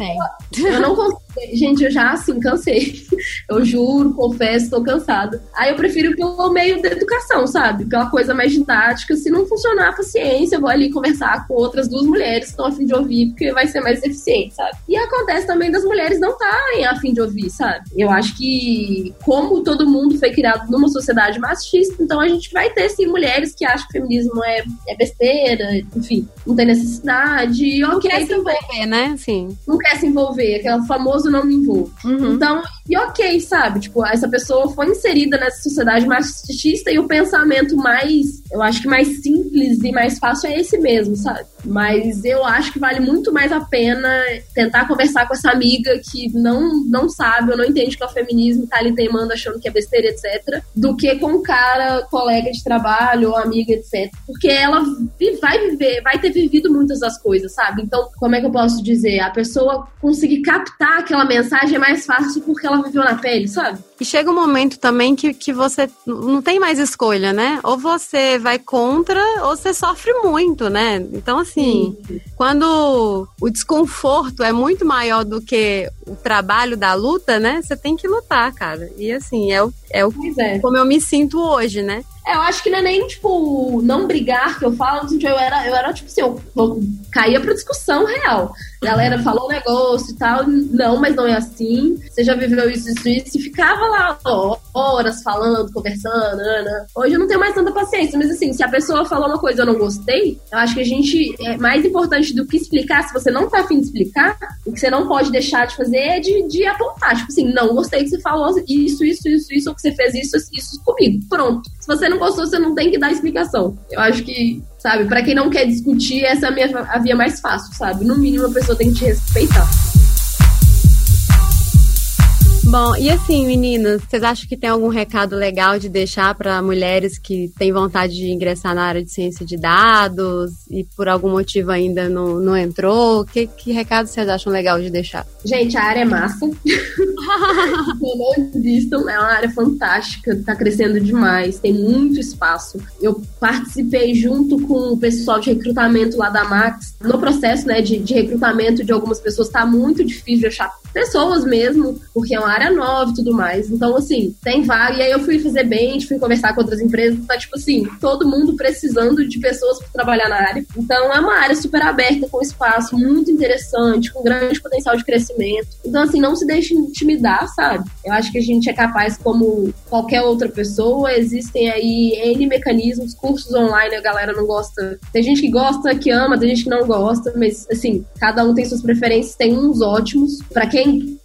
[SPEAKER 4] Eu, eu não consigo. Gente, eu já assim cansei. Eu juro, confesso, tô cansada. Aí eu prefiro pelo meio da educação, sabe? Pela coisa mais didática. Se não funcionar a paciência, eu vou ali conversar com outras duas mulheres que estão a fim de ouvir, porque vai ser mais eficiente, sabe? E acontece também das mulheres não estarem a fim de ouvir, sabe? Eu acho que, como todo mundo foi criado numa sociedade machista, então a gente vai ter sim mulheres que acham que o feminismo é, é besteira, enfim, não tem necessidade. E
[SPEAKER 2] não quer se envolver, né? Sim.
[SPEAKER 4] Não quer se envolver, aquele famoso não me envolvo. Uhum. Então, e ok, sabe? Tipo, essa pessoa foi inserida nessa sociedade machista e o pensamento mais, eu acho que mais simples e mais fácil é esse mesmo, sabe? Mas eu acho que vale muito mais a pena tentar conversar com essa amiga que não, não sabe ou não entende que é o feminismo, tá ali teimando achando que é besteira, etc., do que com o cara, colega de trabalho ou amiga, etc. Porque ela vai viver, vai ter vivido muitas das coisas, sabe? Então, como é que eu posso dizer? A pessoa conseguir captar aquela mensagem é mais fácil porque ela viveu na pele, sabe?
[SPEAKER 2] E chega um momento também que, que você não tem mais escolha, né? Ou você vai contra ou você sofre muito, né? Então, assim, Sim. quando o desconforto é muito maior do que o trabalho da luta, né? Você tem que lutar, cara. E assim, é o, é o é. como eu me sinto hoje, né?
[SPEAKER 4] É, eu acho que não é nem, tipo, não brigar que eu falo, eu era, eu era tipo assim, eu, eu caía pra discussão real. A galera falou um negócio e tal, não, mas não é assim. Você já viveu isso, isso, isso, e ficava lá ó, horas falando, conversando, Ana. Hoje eu não tenho mais tanta paciência, mas assim, se a pessoa falou uma coisa e eu não gostei, eu acho que a gente, é mais importante do que explicar, se você não tá afim de explicar, o que você não pode deixar de fazer é de, de apontar, tipo assim, não gostei que você falou isso, isso, isso, isso, ou que você fez isso, isso comigo. Pronto. Se você não gostou, você não tem que dar explicação. Eu acho que sabe? Para quem não quer discutir, essa é a, minha, a via mais fácil, sabe? No mínimo, a pessoa tem que te respeitar.
[SPEAKER 2] Bom, e assim, meninas, vocês acham que tem algum recado legal de deixar para mulheres que têm vontade de ingressar na área de ciência de dados e por algum motivo ainda não, não entrou? Que, que recado vocês acham legal de deixar?
[SPEAKER 4] Gente, a área é massa. não desistam, é uma área fantástica, está crescendo demais, tem muito espaço. Eu participei junto com o pessoal de recrutamento lá da Max. No processo né, de, de recrutamento de algumas pessoas, está muito difícil de achar pessoas mesmo, porque é uma área nova e tudo mais. Então, assim, tem vaga. E aí eu fui fazer bench, fui conversar com outras empresas, tá tipo assim, todo mundo precisando de pessoas para trabalhar na área. Então, é uma área super aberta, com espaço muito interessante, com grande potencial de crescimento. Então, assim, não se deixe intimidar, sabe? Eu acho que a gente é capaz, como qualquer outra pessoa, existem aí N mecanismos, cursos online, a galera não gosta. Tem gente que gosta, que ama, tem gente que não gosta, mas, assim, cada um tem suas preferências, tem uns ótimos. para quem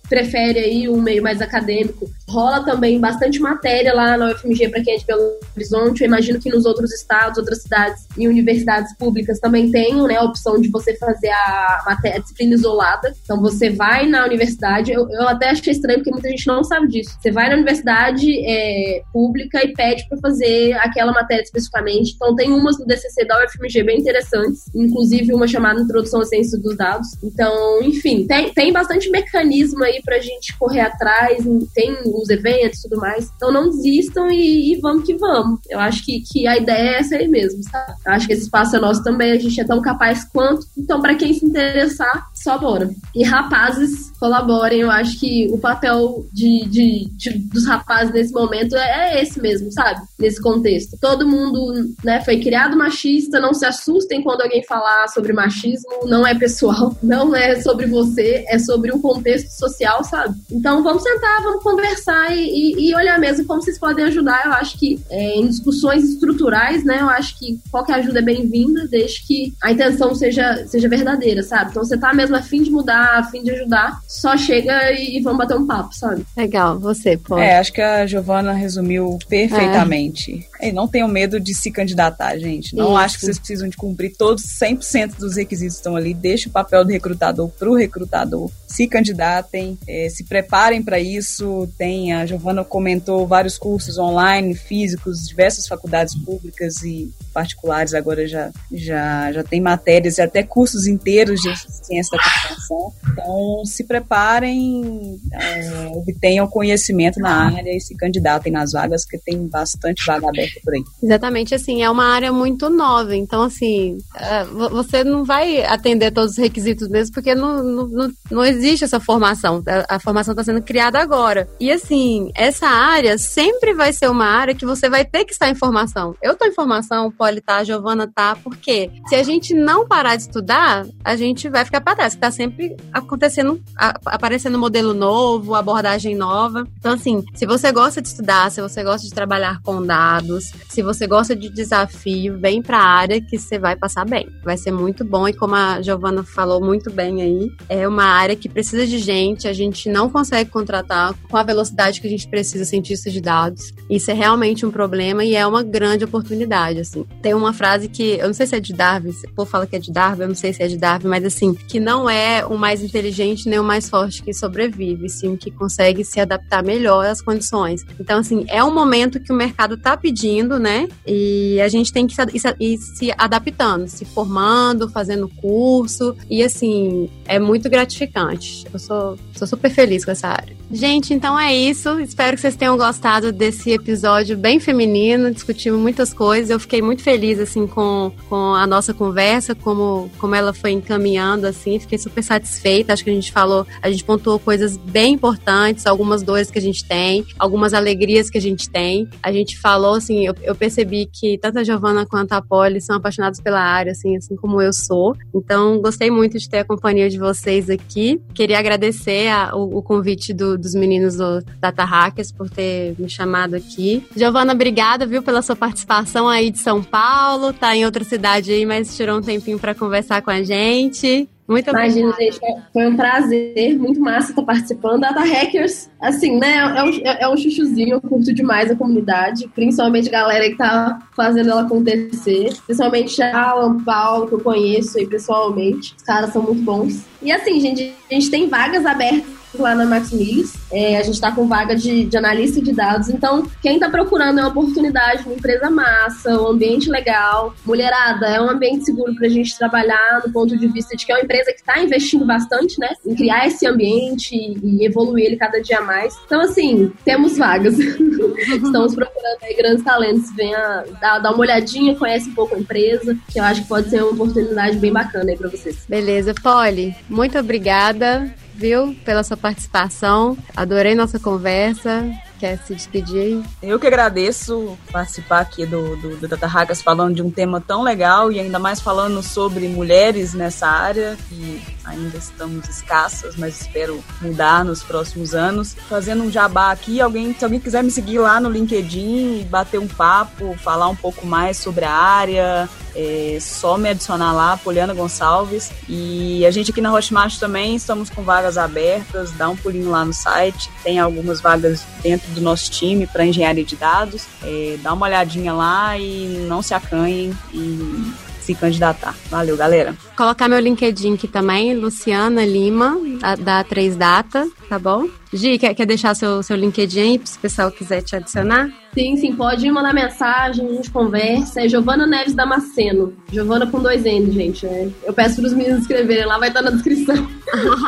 [SPEAKER 4] prefere aí um meio mais acadêmico. Rola também bastante matéria lá na UFMG para quem é de Belo Horizonte. Eu imagino que nos outros estados, outras cidades e universidades públicas também tenham né, a opção de você fazer a, matéria, a disciplina isolada. Então você vai na universidade, eu, eu, até achei estranho porque muita gente não sabe disso. Você vai na universidade é, pública e pede para fazer aquela matéria especificamente. Então tem umas no DCC da UFMG bem interessantes, inclusive uma chamada Introdução à Ciência dos Dados. Então, enfim, tem, tem bastante mecanismo aí aí pra gente correr atrás, tem os eventos e tudo mais. Então não desistam e, e, vamos que vamos. Eu acho que, que a ideia é essa aí mesmo, sabe? Eu acho que esse espaço é nosso também, a gente é tão capaz quanto. Então, para quem se interessar, só bora. E rapazes, colaborem. Eu acho que o papel de, de, de dos rapazes nesse momento é, é, esse mesmo, sabe? Nesse contexto. Todo mundo né, foi criado machista, não se assustem quando alguém falar sobre machismo, não é pessoal, não é sobre você, é sobre um contexto social sabe? Então vamos sentar, vamos conversar e, e, e olhar mesmo como vocês podem ajudar. Eu acho que é, em discussões estruturais, né? Eu acho que qualquer ajuda é bem-vinda, desde que a intenção seja, seja verdadeira, sabe? Então você tá mesmo afim de mudar, afim de ajudar, só chega e, e vamos bater um papo, sabe?
[SPEAKER 2] Legal, você, pode.
[SPEAKER 3] É, acho que a Giovana resumiu perfeitamente. É. E não tenham medo de se candidatar, gente. Não Isso. acho que vocês precisam de cumprir todos 100% dos requisitos que estão ali. Deixe o papel do recrutador pro recrutador. Se candidatem, é, se preparem para isso. Tem, a Giovana comentou vários cursos online, físicos, diversas faculdades públicas e particulares agora já, já, já tem matérias e até cursos inteiros de ciência da computação. Então, se preparem, é, obtenham conhecimento na área e se candidatem nas vagas, porque tem bastante vaga aberta por aí.
[SPEAKER 2] Exatamente, assim, é uma área muito nova, então, assim, é, você não vai atender todos os requisitos mesmo, porque não, não, não existe essa formação a, formação está sendo criada agora. E assim, essa área sempre vai ser uma área que você vai ter que estar em formação. Eu estou em formação, Poli tá, a Giovana tá, porque se a gente não parar de estudar, a gente vai ficar para trás. Está sempre acontecendo, aparecendo modelo novo, abordagem nova. Então, assim, se você gosta de estudar, se você gosta de trabalhar com dados, se você gosta de desafio, vem para a área que você vai passar bem. Vai ser muito bom e como a Giovana falou muito bem aí, é uma área que precisa de gente, a gente não consegue contratar com a velocidade que a gente precisa cientistas de dados. Isso é realmente um problema e é uma grande oportunidade, assim. Tem uma frase que, eu não sei se é de Darwin, o povo fala que é de Darwin, eu não sei se é de Darwin, mas assim, que não é o mais inteligente nem o mais forte que sobrevive, sim, que consegue se adaptar melhor às condições. Então, assim, é um momento que o mercado está pedindo, né? E a gente tem que ir se adaptando, se formando, fazendo curso, e assim, é muito gratificante. Eu sou, sou super feliz com essa área. Gente, então é isso. Espero que vocês tenham gostado desse episódio bem feminino. Discutimos muitas coisas. Eu fiquei muito feliz, assim, com, com a nossa conversa, como, como ela foi encaminhando, assim. Fiquei super satisfeita. Acho que a gente falou, a gente pontuou coisas bem importantes, algumas dores que a gente tem, algumas alegrias que a gente tem. A gente falou, assim, eu, eu percebi que tanto a Giovana quanto a Polly são apaixonados pela área, assim, assim como eu sou. Então, gostei muito de ter a companhia de vocês aqui. Queria agradecer a, o, o convite do dos meninos do Data Hackers por ter me chamado aqui. Giovana, obrigada, viu, pela sua participação aí de São Paulo. Tá em outra cidade aí, mas tirou um tempinho para conversar com a gente. Muito
[SPEAKER 4] Imagina, gente, foi um prazer, muito massa estar participando. Data Hackers, assim, né, é um, é um chuchuzinho, eu curto demais a comunidade, principalmente a galera que tá fazendo ela acontecer, principalmente a Alan Paulo, que eu conheço aí pessoalmente, os caras são muito bons. E assim, gente, a gente tem vagas abertas lá na Max Mills. É, a gente está com vaga de, de analista de dados. Então, quem está procurando é uma oportunidade, uma empresa massa, um ambiente legal. Mulherada, é um ambiente seguro para a gente trabalhar no ponto de vista de que é uma empresa que está investindo bastante, né? Em criar esse ambiente e evoluir ele cada dia mais. Então, assim, temos vagas. Estamos procurando aí grandes talentos. Venha dar, dar uma olhadinha, conhece um pouco a empresa, que eu acho que pode ser uma oportunidade bem bacana aí para vocês.
[SPEAKER 2] Beleza, Polly, muito obrigada viu, pela sua participação. Adorei nossa conversa. Quer se despedir?
[SPEAKER 3] Eu que agradeço participar aqui do, do, do Data Hackers falando de um tema tão legal e ainda mais falando sobre mulheres nessa área, que ainda estamos escassas, mas espero mudar nos próximos anos. Fazendo um jabá aqui, alguém, se alguém quiser me seguir lá no LinkedIn e bater um papo, falar um pouco mais sobre a área, é só me adicionar lá, Poliana Gonçalves. E a gente aqui na Hotmart também estamos com vagas abertas, dá um pulinho lá no site, tem algumas vagas dentro do nosso time para engenharia de dados. É, dá uma olhadinha lá e não se acanhem e se candidatar. Valeu, galera.
[SPEAKER 2] Colocar meu LinkedIn aqui também, Luciana Lima, da 3 Data, tá bom? Gi, quer, quer deixar seu, seu LinkedIn aí, se o pessoal quiser te adicionar?
[SPEAKER 4] Sim, sim, pode mandar mensagem, a gente conversa. É Giovana Neves Damasceno. Giovana com dois N, gente. É. Eu peço para os meninos escreverem lá, vai estar na descrição.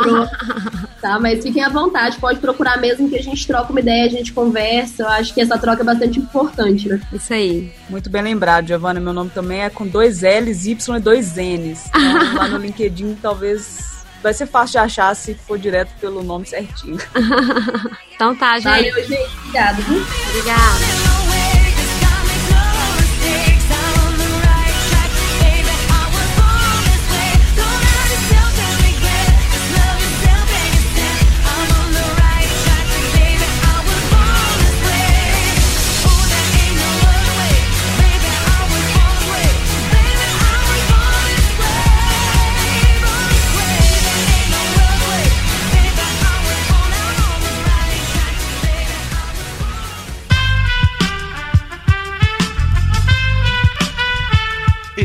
[SPEAKER 4] tá, mas fiquem à vontade, pode procurar mesmo que a gente troca uma ideia, a gente conversa. Eu acho que essa troca é bastante importante, né?
[SPEAKER 2] Isso aí.
[SPEAKER 3] Muito bem lembrado, Giovana. Meu nome também é com dois L's, Y e dois N's. Então, lá no LinkedIn talvez vai ser fácil de achar se for direto pelo nome certinho.
[SPEAKER 2] então tá, gente.
[SPEAKER 4] Valeu, gente. Obrigada.
[SPEAKER 2] Obrigada.